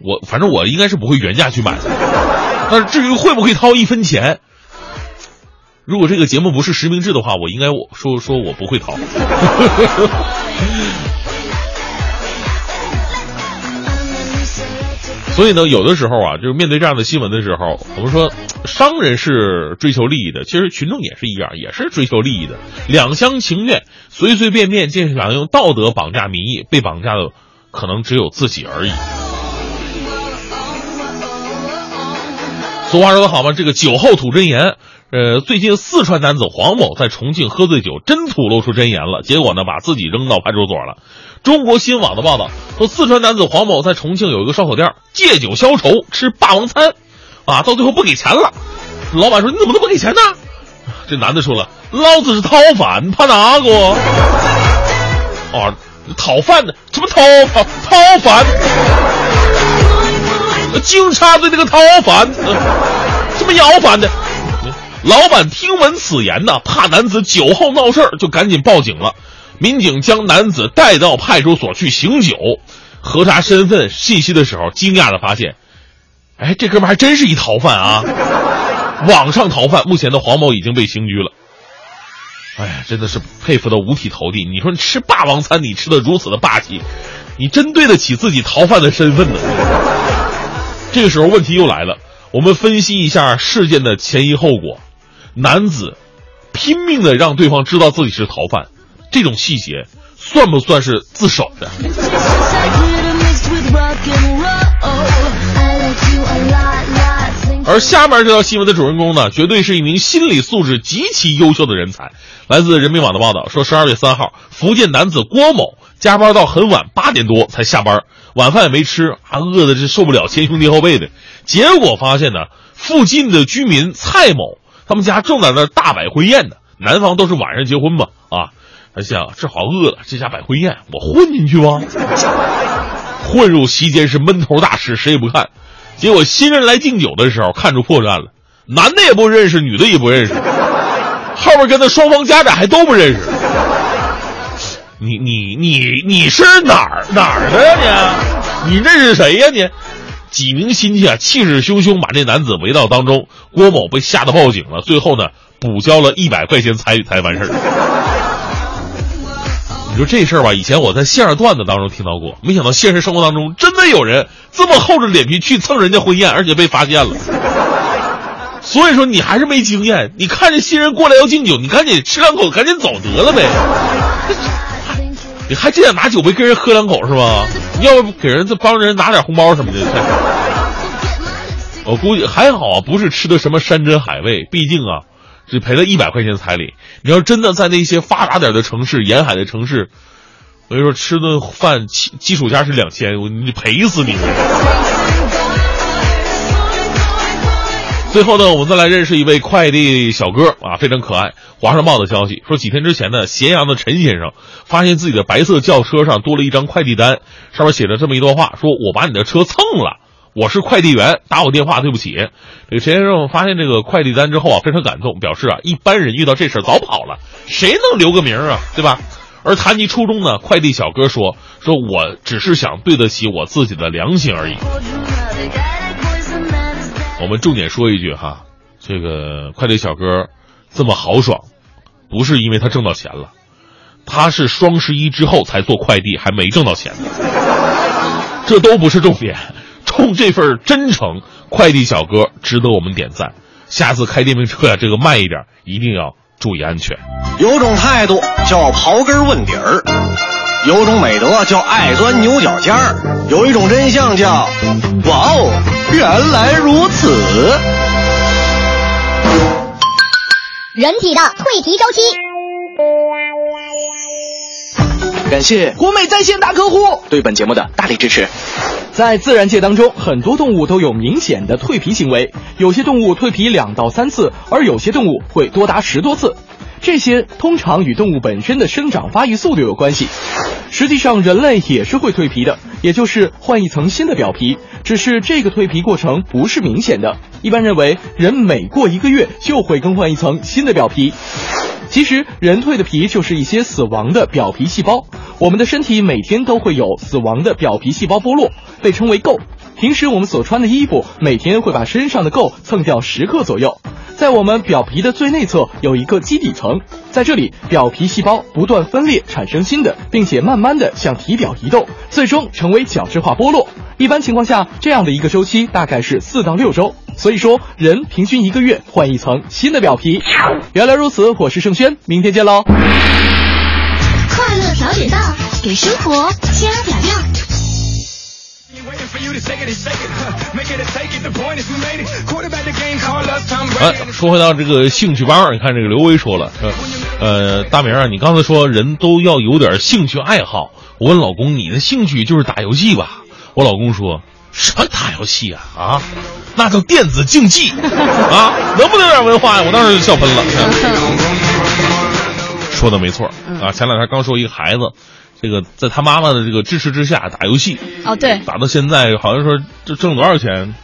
我反正我应该是不会原价去买的。但是至于会不会掏一分钱，如果这个节目不是实名制的话，我应该我说说我不会掏。所以呢，有的时候啊，就是面对这样的新闻的时候，我们说商人是追求利益的，其实群众也是一样，也是追求利益的，两厢情愿，随随便便就想用道德绑架民意，被绑架的可能只有自己而已。俗话说得好嘛，这个酒后吐真言。呃，最近四川男子黄某在重庆喝醉酒，真吐露出真言了，结果呢，把自己扔到派出所了。中国新网的报道说，四川男子黄某在重庆有一个烧烤店，借酒消愁，吃霸王餐，啊，到最后不给钱了。老板说：“你怎么都不给钱呢？”这男的说了：“老子是讨饭，怕哪个？”啊，讨饭的什么讨讨讨饭？警察队那个讨饭，呃什么要饭的？老板听闻此言呢，怕男子酒后闹事儿，就赶紧报警了。民警将男子带到派出所去醒酒，核查身份信息的时候，惊讶的发现，哎，这哥们还真是一逃犯啊！网上逃犯，目前的黄某已经被刑拘了。哎呀，真的是佩服的五体投地。你说你吃霸王餐，你吃的如此的霸气，你真对得起自己逃犯的身份呢？这个时候问题又来了，我们分析一下事件的前因后果。男子拼命的让对方知道自己是逃犯，这种细节算不算是自首的？而下面这条新闻的主人公呢，绝对是一名心理素质极其优秀的人才。来自人民网的报道说，十二月三号，福建男子郭某加班到很晚，八点多才下班，晚饭也没吃，还饿的是受不了，前胸贴后背的。结果发现呢，附近的居民蔡某他们家正在那大摆婚宴呢，男方都是晚上结婚嘛，啊，他想正好饿了，这家摆婚宴，我混进去吧。混入席间是闷头大吃，谁也不看。结果新人来敬酒的时候，看出破绽了，男的也不认识，女的也不认识，后边跟他双方家长还都不认识。你你你你是哪儿哪儿的呀你？你认识谁呀你？几名亲戚啊，气势汹汹把这男子围到当中。郭某被吓得报警了，最后呢，补交了一百块钱彩礼才完事儿。你说这事儿吧，以前我在相声段子当中听到过，没想到现实生活当中真的有人这么厚着脸皮去蹭人家婚宴，而且被发现了。所以说你还是没经验，你看这新人过来要敬酒，你赶紧吃两口，赶紧走得了呗。你还真想拿酒杯跟人喝两口是吗？要不给人再帮人拿点红包什么的。我估计还好，不是吃的什么山珍海味，毕竟啊，只赔了一百块钱彩礼。你要真的在那些发达点的城市、沿海的城市，我跟你说，吃顿饭基基础价是两千，你赔死你！最后呢，我们再来认识一位快递小哥啊，非常可爱。华商报的消息说，几天之前呢，咸阳的陈先生发现自己的白色轿车上多了一张快递单，上面写着这么一段话：说我把你的车蹭了，我是快递员，打我电话，对不起。这个陈先生发现这个快递单之后啊，非常感动，表示啊，一般人遇到这事儿早跑了，谁能留个名啊，对吧？而谈及初衷呢，快递小哥说：说我只是想对得起我自己的良心而已。我们重点说一句哈，这个快递小哥这么豪爽，不是因为他挣到钱了，他是双十一之后才做快递，还没挣到钱呢。这都不是重点，冲这份真诚，快递小哥值得我们点赞。下次开电瓶车呀，这个慢一点，一定要注意安全。有种态度叫刨根问底儿，有种美德叫爱钻牛角尖儿，有一种真相叫哇哦，原来如此。人体的蜕皮周期。感谢国美在线大客户对本节目的大力支持。在自然界当中，很多动物都有明显的蜕皮行为，有些动物蜕皮两到三次，而有些动物会多达十多次。这些通常与动物本身的生长发育速度有关系。实际上，人类也是会蜕皮的，也就是换一层新的表皮，只是这个蜕皮过程不是明显的。一般认为，人每过一个月就会更换一层新的表皮。其实，人蜕的皮就是一些死亡的表皮细胞。我们的身体每天都会有死亡的表皮细胞剥落，被称为垢。平时我们所穿的衣服，每天会把身上的垢蹭掉十克左右。在我们表皮的最内侧有一个基底层，在这里表皮细胞不断分裂产生新的，并且慢慢的向体表移动，最终成为角质化剥落。一般情况下，这样的一个周期大概是四到六周。所以说，人平均一个月换一层新的表皮。原来如此，我是盛轩，明天见喽。快乐早点到，给生活加点料。哎，说回到这个兴趣班，你看这个刘威说了，说，呃，大明啊，你刚才说人都要有点兴趣爱好。我问老公，你的兴趣就是打游戏吧？我老公说，什么打游戏啊？啊，那叫电子竞技啊，能不能有点文化呀？我当时就笑喷了。说的没错啊，前两天刚说一个孩子，这个在他妈妈的这个支持之下打游戏，哦，对，打到现在好像说这挣多少钱？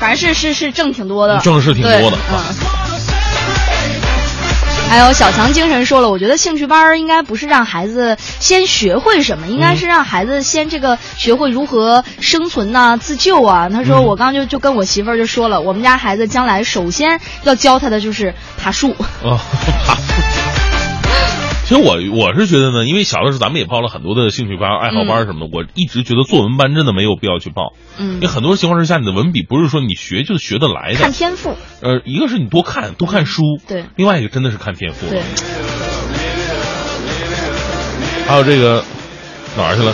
反正是是是挣挺多的，挣是挺多的对嗯。还有小强精神说了，我觉得兴趣班儿应该不是让孩子先学会什么，应该是让孩子先这个学会如何生存呐、自救啊。他说，嗯我刚就就跟我媳妇儿就说了，我们家孩子将来首先要教他的就是爬树。啊，其实我我是觉得呢，因为小的时候咱们也报了很多的兴趣班、爱好班什么的，我一直觉得作文班真的没有必要去报，嗯因为，很多情况之下，你的文笔不是说你学就学得来的看，天赋，呃，一个是你多看多看书，对另外一个真的是看天赋，对，还有这个哪儿去了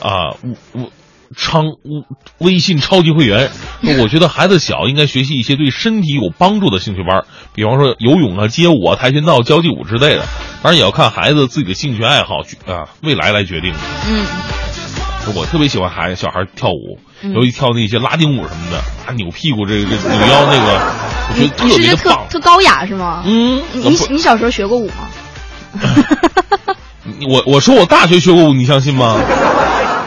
啊？我我昌微微信超级会员，说我觉得孩子小应该学习一些对身体有帮助的兴趣班，比方说游泳啊、街舞啊、跆拳道、交际舞之类的。当然也要看孩子自己的兴趣爱好啊，未来来决定。嗯，我特别喜欢孩子小孩跳舞，嗯尤其跳那些拉丁舞什么的，啊，扭屁股这个这个扭腰那个，我觉得特别的棒。特高雅是吗？嗯，你你小时候学过舞吗？我我说我大学学过舞，你相信吗？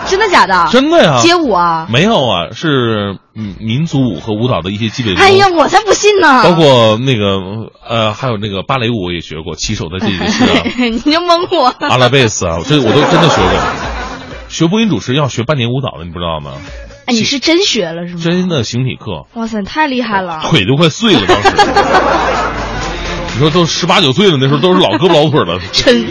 真的假的？真的呀，街舞啊？没有啊，是嗯民族舞和舞蹈的一些基本功。哎呀，我才不信呢！包括那个呃，还有那个芭蕾舞我也学过，骑手的这个是啊，你就蒙我。阿拉贝斯啊，这我都真的学过。学播音主持要学半年舞蹈的，你不知道吗？哎，你是真学了是吗？真的形体课，哇塞，太厉害了！腿都快碎了，当时。你说都十八九岁了，那时候都是老胳膊老腿了。真。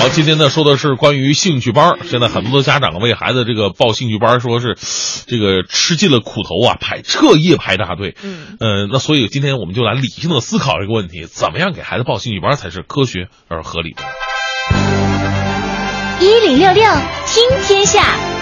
好，今天呢说的是关于兴趣班。现在很多的家长为孩子这个报兴趣班，说是这个吃尽了苦头啊，排彻夜排大队。嗯，呃，那所以今天我们就来理性的思考一个问题：怎么样给孩子报兴趣班才是科学而合理的？一零六六听天下。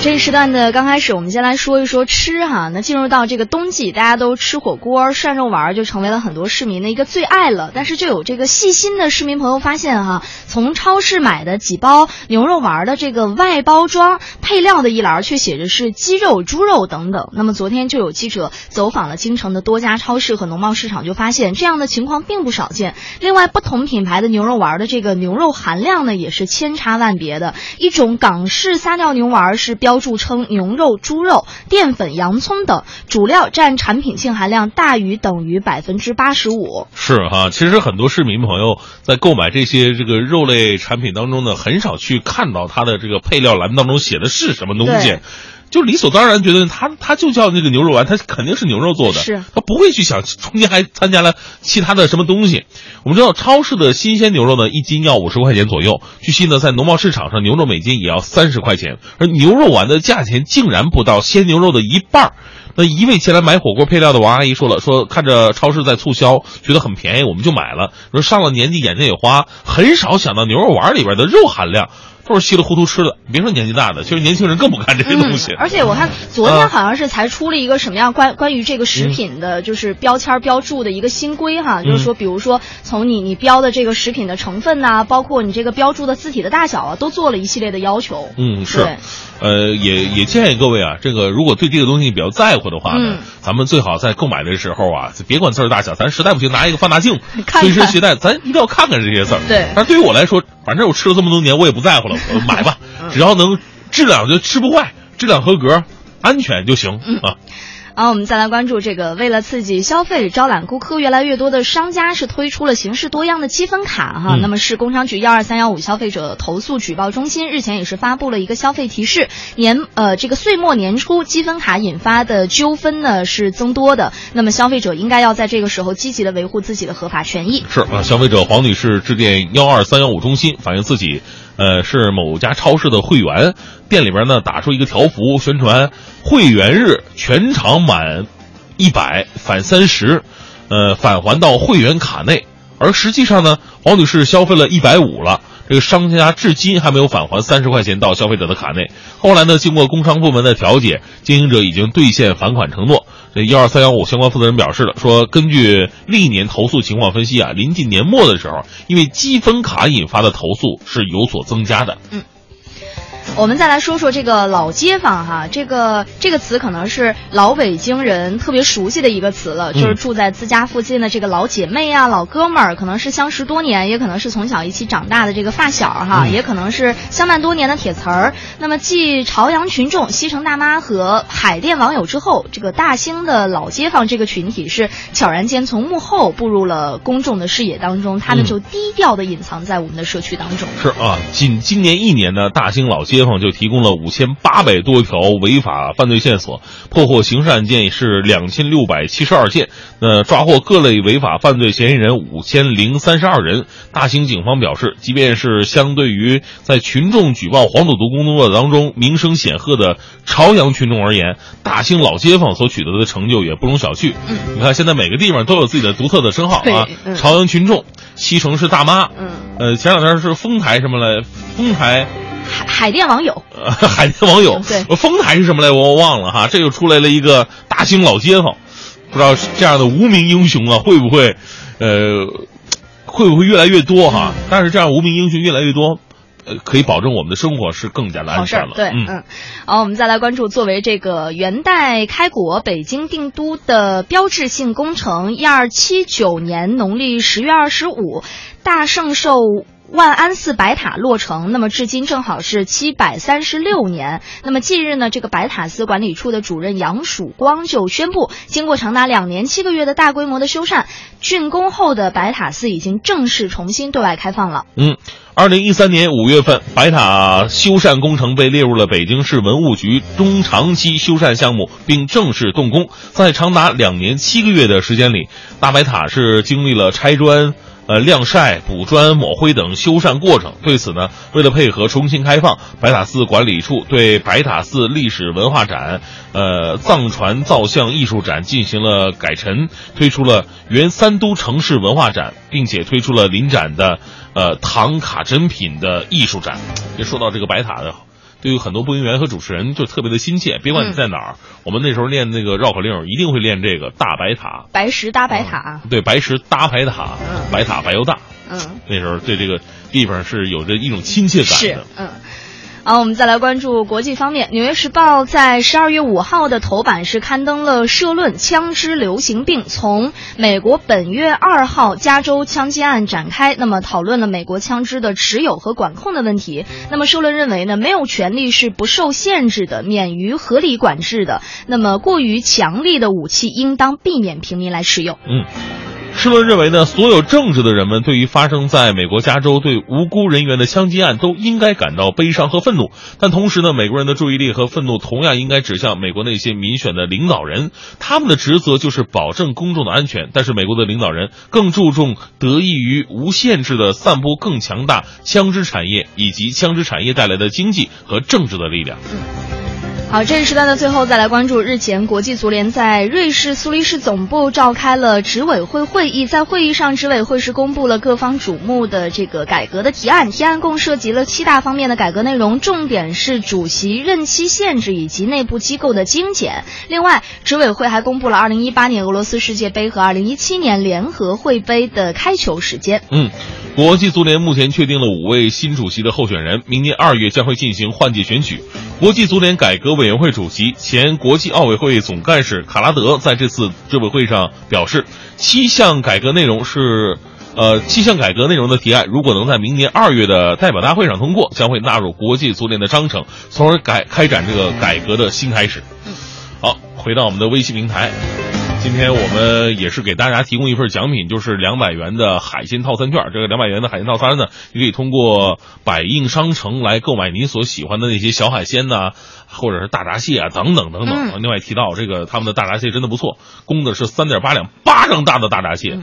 这一时段的刚开始，我们先来说一说吃哈。那进入到这个冬季，大家都吃火锅、涮肉丸，就成为了很多市民的一个最爱了。但是就有这个细心的市民朋友发现哈，从超市买的几包牛肉丸的这个外包装配料的一栏却写着是鸡肉、猪肉等等。那么昨天就有记者走访了京城的多家超市和农贸市场，就发现这样的情况并不少见。另外，不同品牌的牛肉丸的这个牛肉含量呢，也是千差万别的。一种港式撒尿牛丸是标注称牛肉、猪肉、淀粉、洋葱等，主料占产品净含量大于等于百分之八十五。是哈，其实很多市民朋友在购买这些这个肉类产品当中呢，很少去看到它的这个配料栏当中写的是什么东西。就理所当然觉得它它就叫那个牛肉丸，它肯定是牛肉做的，是他不会去想中间还参加了其他的什么东西。我们知道超市的新鲜牛肉呢，一斤要五十块钱左右，据悉呢，在农贸市场上牛肉每斤也要三十块钱，而牛肉丸的价钱竟然不到鲜牛肉的一半儿。那一位前来买火锅配料的王阿姨说了，说看着超市在促销，觉得很便宜，我们就买了。说上了年纪眼睛也花，很少想到牛肉丸里边的肉含量都是稀里糊涂吃的。别说年纪大的，其实年轻人更不看这些东西。嗯。而且我看昨天啊好像是才出了一个什么样关关于这个食品的，就是标签标注的一个新规哈，嗯就是说，比如说从你你标的这个食品的成分呐、包括你这个标注的字体的大小啊，都做了一系列的要求。嗯，是对，呃，也也建议各位啊，这个如果对这个东西比较在乎的话呢，嗯咱们最好在购买的时候啊，别管字儿大小，咱实在不行拿一个放大镜 随身携带，咱一定要看看这些字儿。对但是对于我来说，反正我吃了这么多年，我也不在乎了，我买吧，嗯只要能质量就吃不坏，质量合格，安全就行、嗯啊。然后我们再来关注这个，为了刺激消费、招揽顾客，越来越多的商家是推出了形式多样的积分卡哈。嗯那么市工商局幺二三幺五消费者投诉举报中心日前也是发布了一个消费提示，年呃这个岁末年初积分卡引发的纠纷呢是增多的，那么消费者应该要在这个时候积极的维护自己的合法权益。是啊，消费者黄女士致电幺二三幺五中心，反映自己，呃，是某家超市的会员，店里边呢打出一个条幅，宣传会员日全场满一百返三十，呃，返还到会员卡内。而实际上呢，黄女士消费了一百五了，这个商家至今还没有返还三十块钱到消费者的卡内。后来呢，经过工商部门的调解，经营者已经兑现返款承诺。这幺二三幺五相关负责人表示了，说根据历年投诉情况分析啊，临近年末的时候，因为积分卡引发的投诉是有所增加的。嗯我们再来说说这个老街坊哈，这个这个词可能是老北京人特别熟悉的一个词了，嗯就是住在自家附近的这个老姐妹啊、老哥们儿，可能是相识多年，也可能是从小一起长大的这个发小哈，嗯也可能是相伴多年的铁词儿。那么继朝阳群众、西城大妈和海淀网友之后，这个大兴的老街坊这个群体是悄然间从幕后步入了公众的视野当中，他们嗯就低调的隐藏在我们的社区当中。是啊，仅今年一年呢，大兴老街坊就提供了五千八百多条违法犯罪线索，破获刑事案件是两千六百七十二件，那，抓获各类违法犯罪嫌疑人五千零三十二人。大兴警方表示，即便是相对于在群众举报黄赌毒工作当中名声显赫的朝阳群众而言，大兴老街坊所取得的成就也不容小觑。你看，现在每个地方都有自己的独特的称号啊，嗯朝阳群众、西城市大妈，嗯，呃，前两天是丰台什么来？丰台，海海淀网友。呃，海淀网友，对呃丰台是什么来？我忘了哈。这又出来了一个大兴老街坊，不知道这样的无名英雄啊，会不会，呃，会不会越来越多哈？但是这样无名英雄越来越多。呃，可以保证我们的生活是更加的安全了。对，嗯，好，我们再来关注作为这个元代开国、北京定都的标志性工程，一二七九年农历十月二十五，大圣寿。万安寺白塔落成，那么至今正好是七百三十六年。那么近日呢，这个白塔寺管理处的主任杨曙光就宣布，经过长达两年七个月的大规模的修缮，竣工后的白塔寺已经正式重新对外开放了。嗯，二零一三年五月份，白塔修缮工程被列入了北京市文物局中长期修缮项目，并正式动工。在长达两年七个月的时间里，大白塔是经历了拆砖。呃，晾晒、补砖、抹灰等修缮过程。对此呢，为了配合重新开放，白塔寺管理处对白塔寺历史文化展、呃藏传造像艺术展进行了改陈，推出了原三都城市文化展，并且推出了临展的呃唐卡珍品的艺术展。也说到这个白塔的。对于很多播音员和主持人就特别的亲切，别管你在哪儿，我们那时候练那个绕口令，一定会练这个大白塔，白石搭白塔，对，白石搭白塔，白塔白又大，嗯，那时候对这个地方是有着一种亲切感的，嗯。好，我们再来关注国际方面。《纽约时报》在十二月五号的头版是刊登了社论：枪支流行病从美国本月二号加州枪击案展开，那么讨论了美国枪支的持有和管控的问题。那么社论认为呢，没有权利是不受限制的，免于合理管制的。那么过于强力的武器应当避免平民来使用。嗯。社论认为呢，所有正直的人们对于发生在美国加州对无辜人员的枪击案都应该感到悲伤和愤怒，但同时呢，美国人的注意力和愤怒同样应该指向美国那些民选的领导人，他们的职责就是保证公众的安全。但是美国的领导人更注重得益于无限制的散布更强大枪支产业以及枪支产业带来的经济和政治的力量。好，这一时段的最后再来关注。日前，国际足联在瑞士苏黎世总部召开了执委会会议，在会议上，执委会是公布了各方瞩目的这个改革的提案。提案共涉及了七大方面的改革内容，重点是主席任期限制以及内部机构的精简。另外，执委会还公布了二零一八年俄罗斯世界杯和二零一七年联合会杯的开球时间。嗯。国际足联目前确定了五位新主席的候选人，明年二月将会进行换届选举。国际足联改革委委员会主席、前国际奥委会总干事卡拉德在这次执委会上表示，七项改革内容是，呃，七项改革内容的提案，如果能在明年二月的代表大会上通过，将会纳入国际足联的章程，从而改开展这个改革的新开始。好，回到我们的微信平台。今天我们也是给大家提供一份奖品，就是两百元的海鲜套餐券。这个两百元的海鲜套餐呢，你可以通过百应商城来购买你所喜欢的那些小海鲜呐，或者是大闸蟹啊，等等等等。另外提到这个他们的大闸蟹真的不错，供的是三点八两巴掌大的大闸蟹。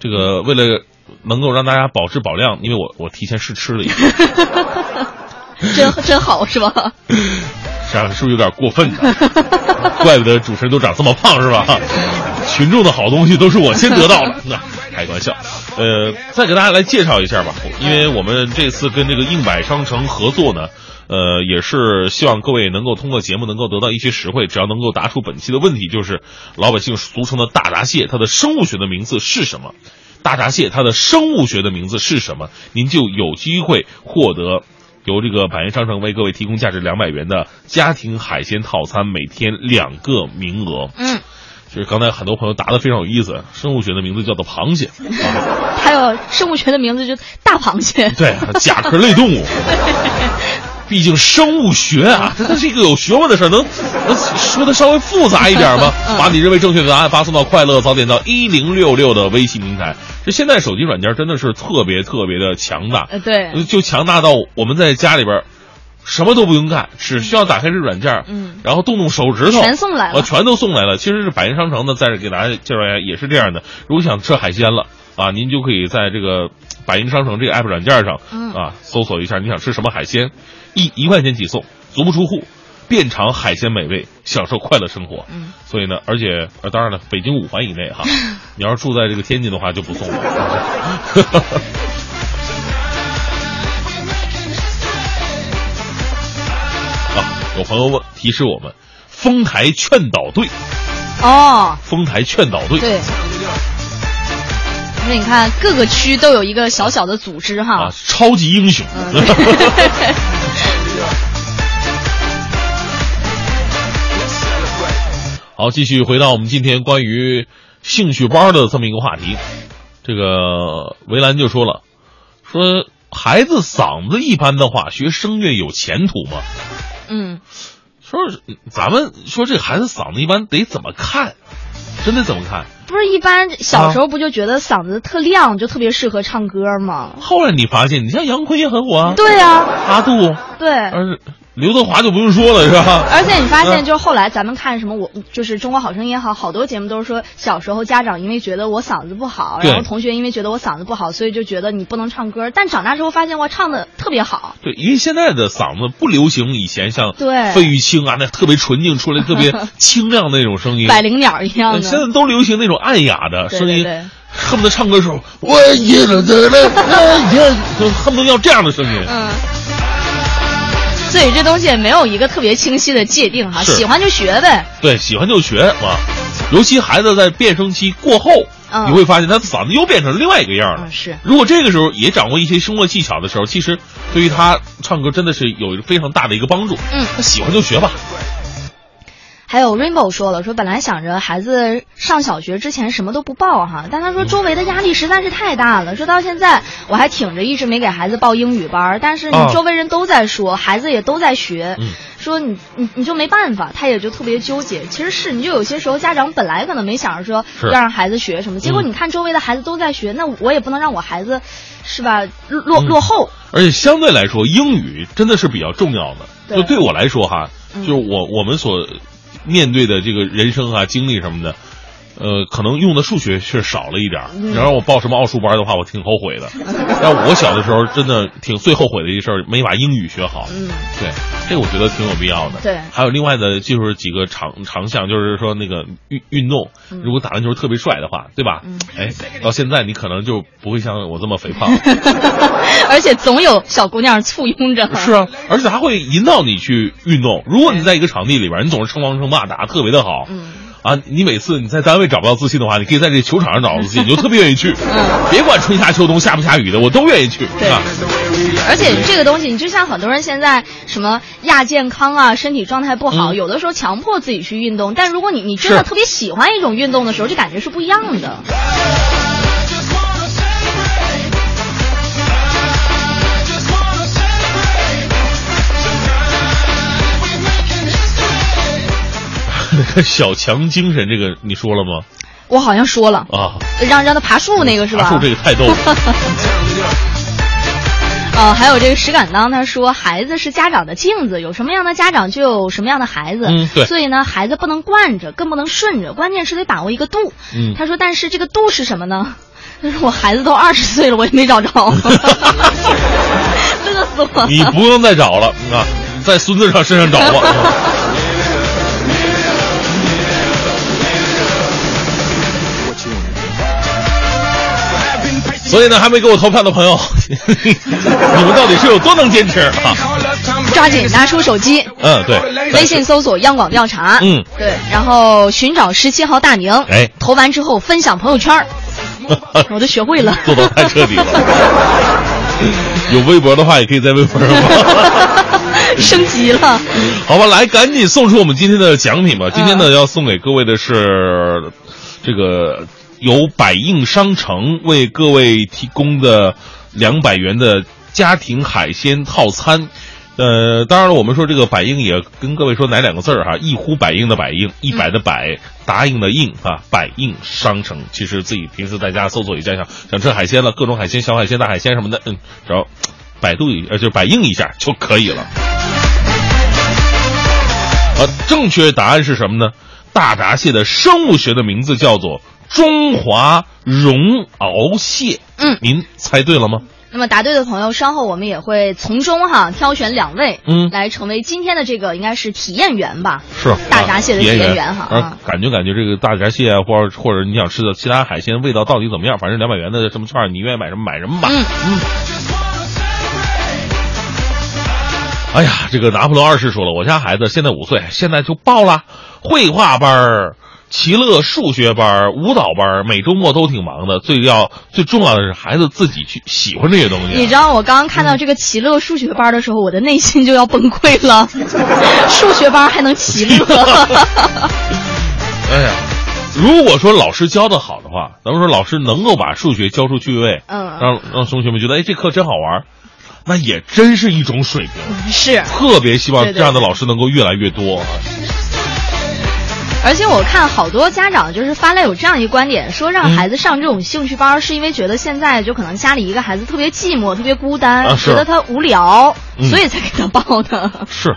这个为了能够让大家保质保量，因为我我提前试吃了一个，真真好是吧？这样是不是有点过分呢？怪不得主持人都长这么胖是吧？群众的好东西都是我先得到的，那开个玩笑。呃，再给大家来介绍一下吧，因为我们这次跟这个硬百商城合作呢，呃，也是希望各位能够通过节目能够得到一些实惠。只要能够答出本期的问题，就是老百姓俗称的大闸蟹，它的生物学的名字是什么？大闸蟹它的生物学的名字是什么？您就有机会获得。由这个百元商城为各位提供价值两百元的家庭海鲜套餐，每天两个名额。嗯，就是刚才很多朋友答的非常有意思，生物学的名字叫做螃蟹，还有生物学的名字就大螃蟹。对，甲壳类动物。毕竟生物学啊，它是一个有学问的事儿，能能说的稍微复杂一点吗？把你认为正确的答案发送到“快乐早点到一零六六”的微信平台。这现在手机软件真的是特别特别的强大，呃，对，就强大到我们在家里边什么都不用干，只需要打开这软件，嗯，然后动动手指头，全送来了，全都送来了。其实是百元商城呢，在这给大家介绍一下，也是这样的。如果想吃海鲜了啊，您就可以在这个百元商城这个 app 软件上，啊，搜索一下你想吃什么海鲜。一一块钱起送，足不出户，遍尝海鲜美味，享受快乐生活。嗯，所以呢，而且呃，当然了，北京五环以内哈，你要是住在这个天津的话就不送了。啊，有朋友问提示我们，丰台劝导队哦，丰台劝导队。对。那你看，各个区都有一个小小的组织哈。啊，超级英雄。嗯 好，继续回到我们今天关于兴趣班的这么一个话题。这个围兰就说了，说孩子嗓子一般的话，学声乐有前途吗？嗯，说咱们说这孩子嗓子一般得怎么看？真的怎么看？不是一般小时候不就觉得嗓子特亮，就特别适合唱歌吗？后来你发现，你像杨坤也很火啊。对呀、阿杜，对。而刘德华就不用说了，是吧？而且你发现，就是后来咱们看什么，我就是《中国好声音》也好，好多节目都是说，小时候家长因为觉得我嗓子不好，然后同学因为觉得我嗓子不好，所以就觉得你不能唱歌。但长大之后发现，我唱的特别好。对，因为现在的嗓子不流行以前像对费玉清啊，那特别纯净出来特别清亮的那种声音，百灵鸟一样的。现在都流行那种暗哑的声音，对对恨不得唱歌的时候，我也了的了，哎呀，就恨不得要这样的声音。嗯。所以这东西也没有一个特别清晰的界定哈，喜欢就学呗。对，喜欢就学啊。尤其孩子在变声期过后，嗯你会发现他嗓子又变成另外一个样了。嗯是如果这个时候也掌握一些声乐技巧的时候，其实对于他唱歌真的是有非常大的一个帮助。嗯他喜欢就学吧。还有 Rainbow 说了，说本来想着孩子上小学之前什么都不报哈，但他说周围的压力实在是太大了，说到现在我还挺着一直没给孩子报英语班儿，但是你啊周围人都在说，孩子也都在学，嗯说你你你就没办法，他也就特别纠结。其实是你就有些时候家长本来可能没想着说要让孩子学什么，结果嗯你看周围的孩子都在学，那我也不能让我孩子是吧落嗯落后。而且相对来说，英语真的是比较重要的。对就对我来说哈，嗯就是我我们所面对的这个人生啊、经历什么的，呃，可能用的数学是少了一点然后我报什么奥数班的话，我挺后悔的。但我小的时候真的挺最后悔的一事儿，没把英语学好。嗯，对，这个我觉得挺有必要的。对还有另外的就是几个长长项，就是说那个运运动，嗯如果打篮球特别帅的话，对吧？嗯哎，到现在你可能就不会像我这么肥胖。而且总有小姑娘簇拥着。是啊，而且还会引导你去运动。如果你在一个场地里边，你总是称王称霸，打得特别的好，嗯啊，你每次你在单位找不到自信的话，你可以在这球场上找到自信，你就特别愿意去。嗯 别管春夏秋冬下不下雨的，我都愿意去。嗯对啊，而且这个东西，你就像很多人现在什么亚健康啊，身体状态不好，嗯有的时候强迫自己去运动，但如果你你真的特别喜欢一种运动的时候，这感觉是不一样的。小强精神，这个你说了吗？我好像说了，啊，让让他爬树那个是吧？爬树这个太逗了。呃，还有这个石敢当，他说孩子是家长的镜子，有什么样的家长就有什么样的孩子。嗯对所以呢，孩子不能惯着，更不能顺着，关键是得把握一个度。嗯他说，但是这个度是什么呢？他说我孩子都二十岁了，我也没找着，乐死我了。你不用再找了啊，在孙子上身上找吧。所以呢，还没给我投票的朋友，你们到底是有多能坚持啊？抓紧拿出手机，嗯，对，微信搜索央广调查，嗯，对，然后寻找十七号大明，哎投完之后分享朋友圈儿，我都学会了。做到太彻底了。有微博的话，也可以在微博上发。升级了，好吧，来，赶紧送出我们今天的奖品吧。今天呢，要送给各位的是这个由百应商城为各位提供的两百元的家庭海鲜套餐。呃，当然了，我们说这个百应也跟各位说哪两个字儿哈？一呼百应的百应，一百的百，答应的应啊，百应商城。其实自己平时在家搜索一下，想想吃海鲜了，各种海鲜、小海鲜、大海鲜什么的，嗯，只要百度一呃，就百应一下就可以了。呃，正确答案是什么呢？大闸蟹的生物学的名字叫做中华绒螯蟹。嗯您猜对了吗？那么答对的朋友，稍后我们也会从中哈挑选两位，嗯来成为今天的这个应该是体验员吧？是大闸蟹的体验员哈啊啊，感觉感觉这个大闸蟹啊，或者或者你想吃的其他海鲜味道到底怎么样？反正两百元的什么券，你愿意买什么买什么吧。嗯嗯。哎呀，这个拿破仑二世说了，我家孩子现在五岁，现在就报了绘画班儿、齐乐数学班、舞蹈班，每周末都挺忙的。最要最重要的是孩子自己去喜欢这些东西、啊。你知道我刚刚看到这个齐乐数学班的时候，我的内心就要崩溃了。数学班还能齐乐？哎呀，如果说老师教的好的话，咱们说老师能够把数学教出趣味，嗯让让同学们觉得哎这课真好玩，那也真是一种水平。是，特别希望这样的老师能够越来越多啊。而且我看好多家长就是发来有这样一个观点，说让嗯孩子上这种兴趣班，是因为觉得现在就可能家里一个孩子特别寂寞、特别孤单，啊觉得他无聊，嗯所以才给他报的。是，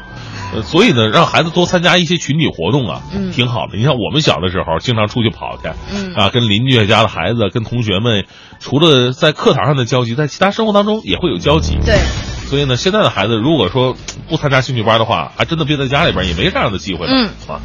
呃，所以呢，让孩子多参加一些群体活动啊，嗯挺好的。你像我们小的时候，经常出去跑去，嗯啊，跟邻居家的孩子、跟同学们，除了在课堂上的交集，在其他生活当中也会有交集。对，所以呢，现在的孩子如果说不参加兴趣班的话，还真的憋在家里边也没这样的机会了。嗯啊。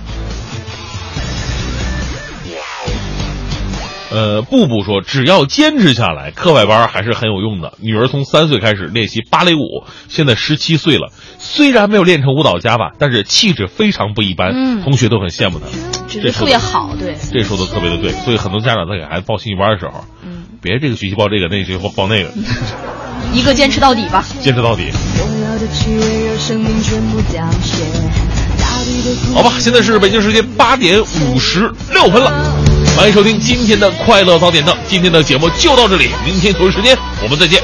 呃，布布说，只要坚持下来，课外班还是很有用的。女儿从三岁开始练习芭蕾舞，现在十七岁了，虽然没有练成舞蹈家吧，但是气质非常不一般，嗯同学都很羡慕她。这特别好，对，这说的特别的对，所以很多家长在给孩子报兴趣班的时候，嗯，别这个学期报这个，那个学期报报那个，一个坚持到底吧。坚持到底。好吧，现在是北京时间八点五十六分了，欢迎收听今天的快乐早点到。今天的节目就到这里，明天同一时间我们再见。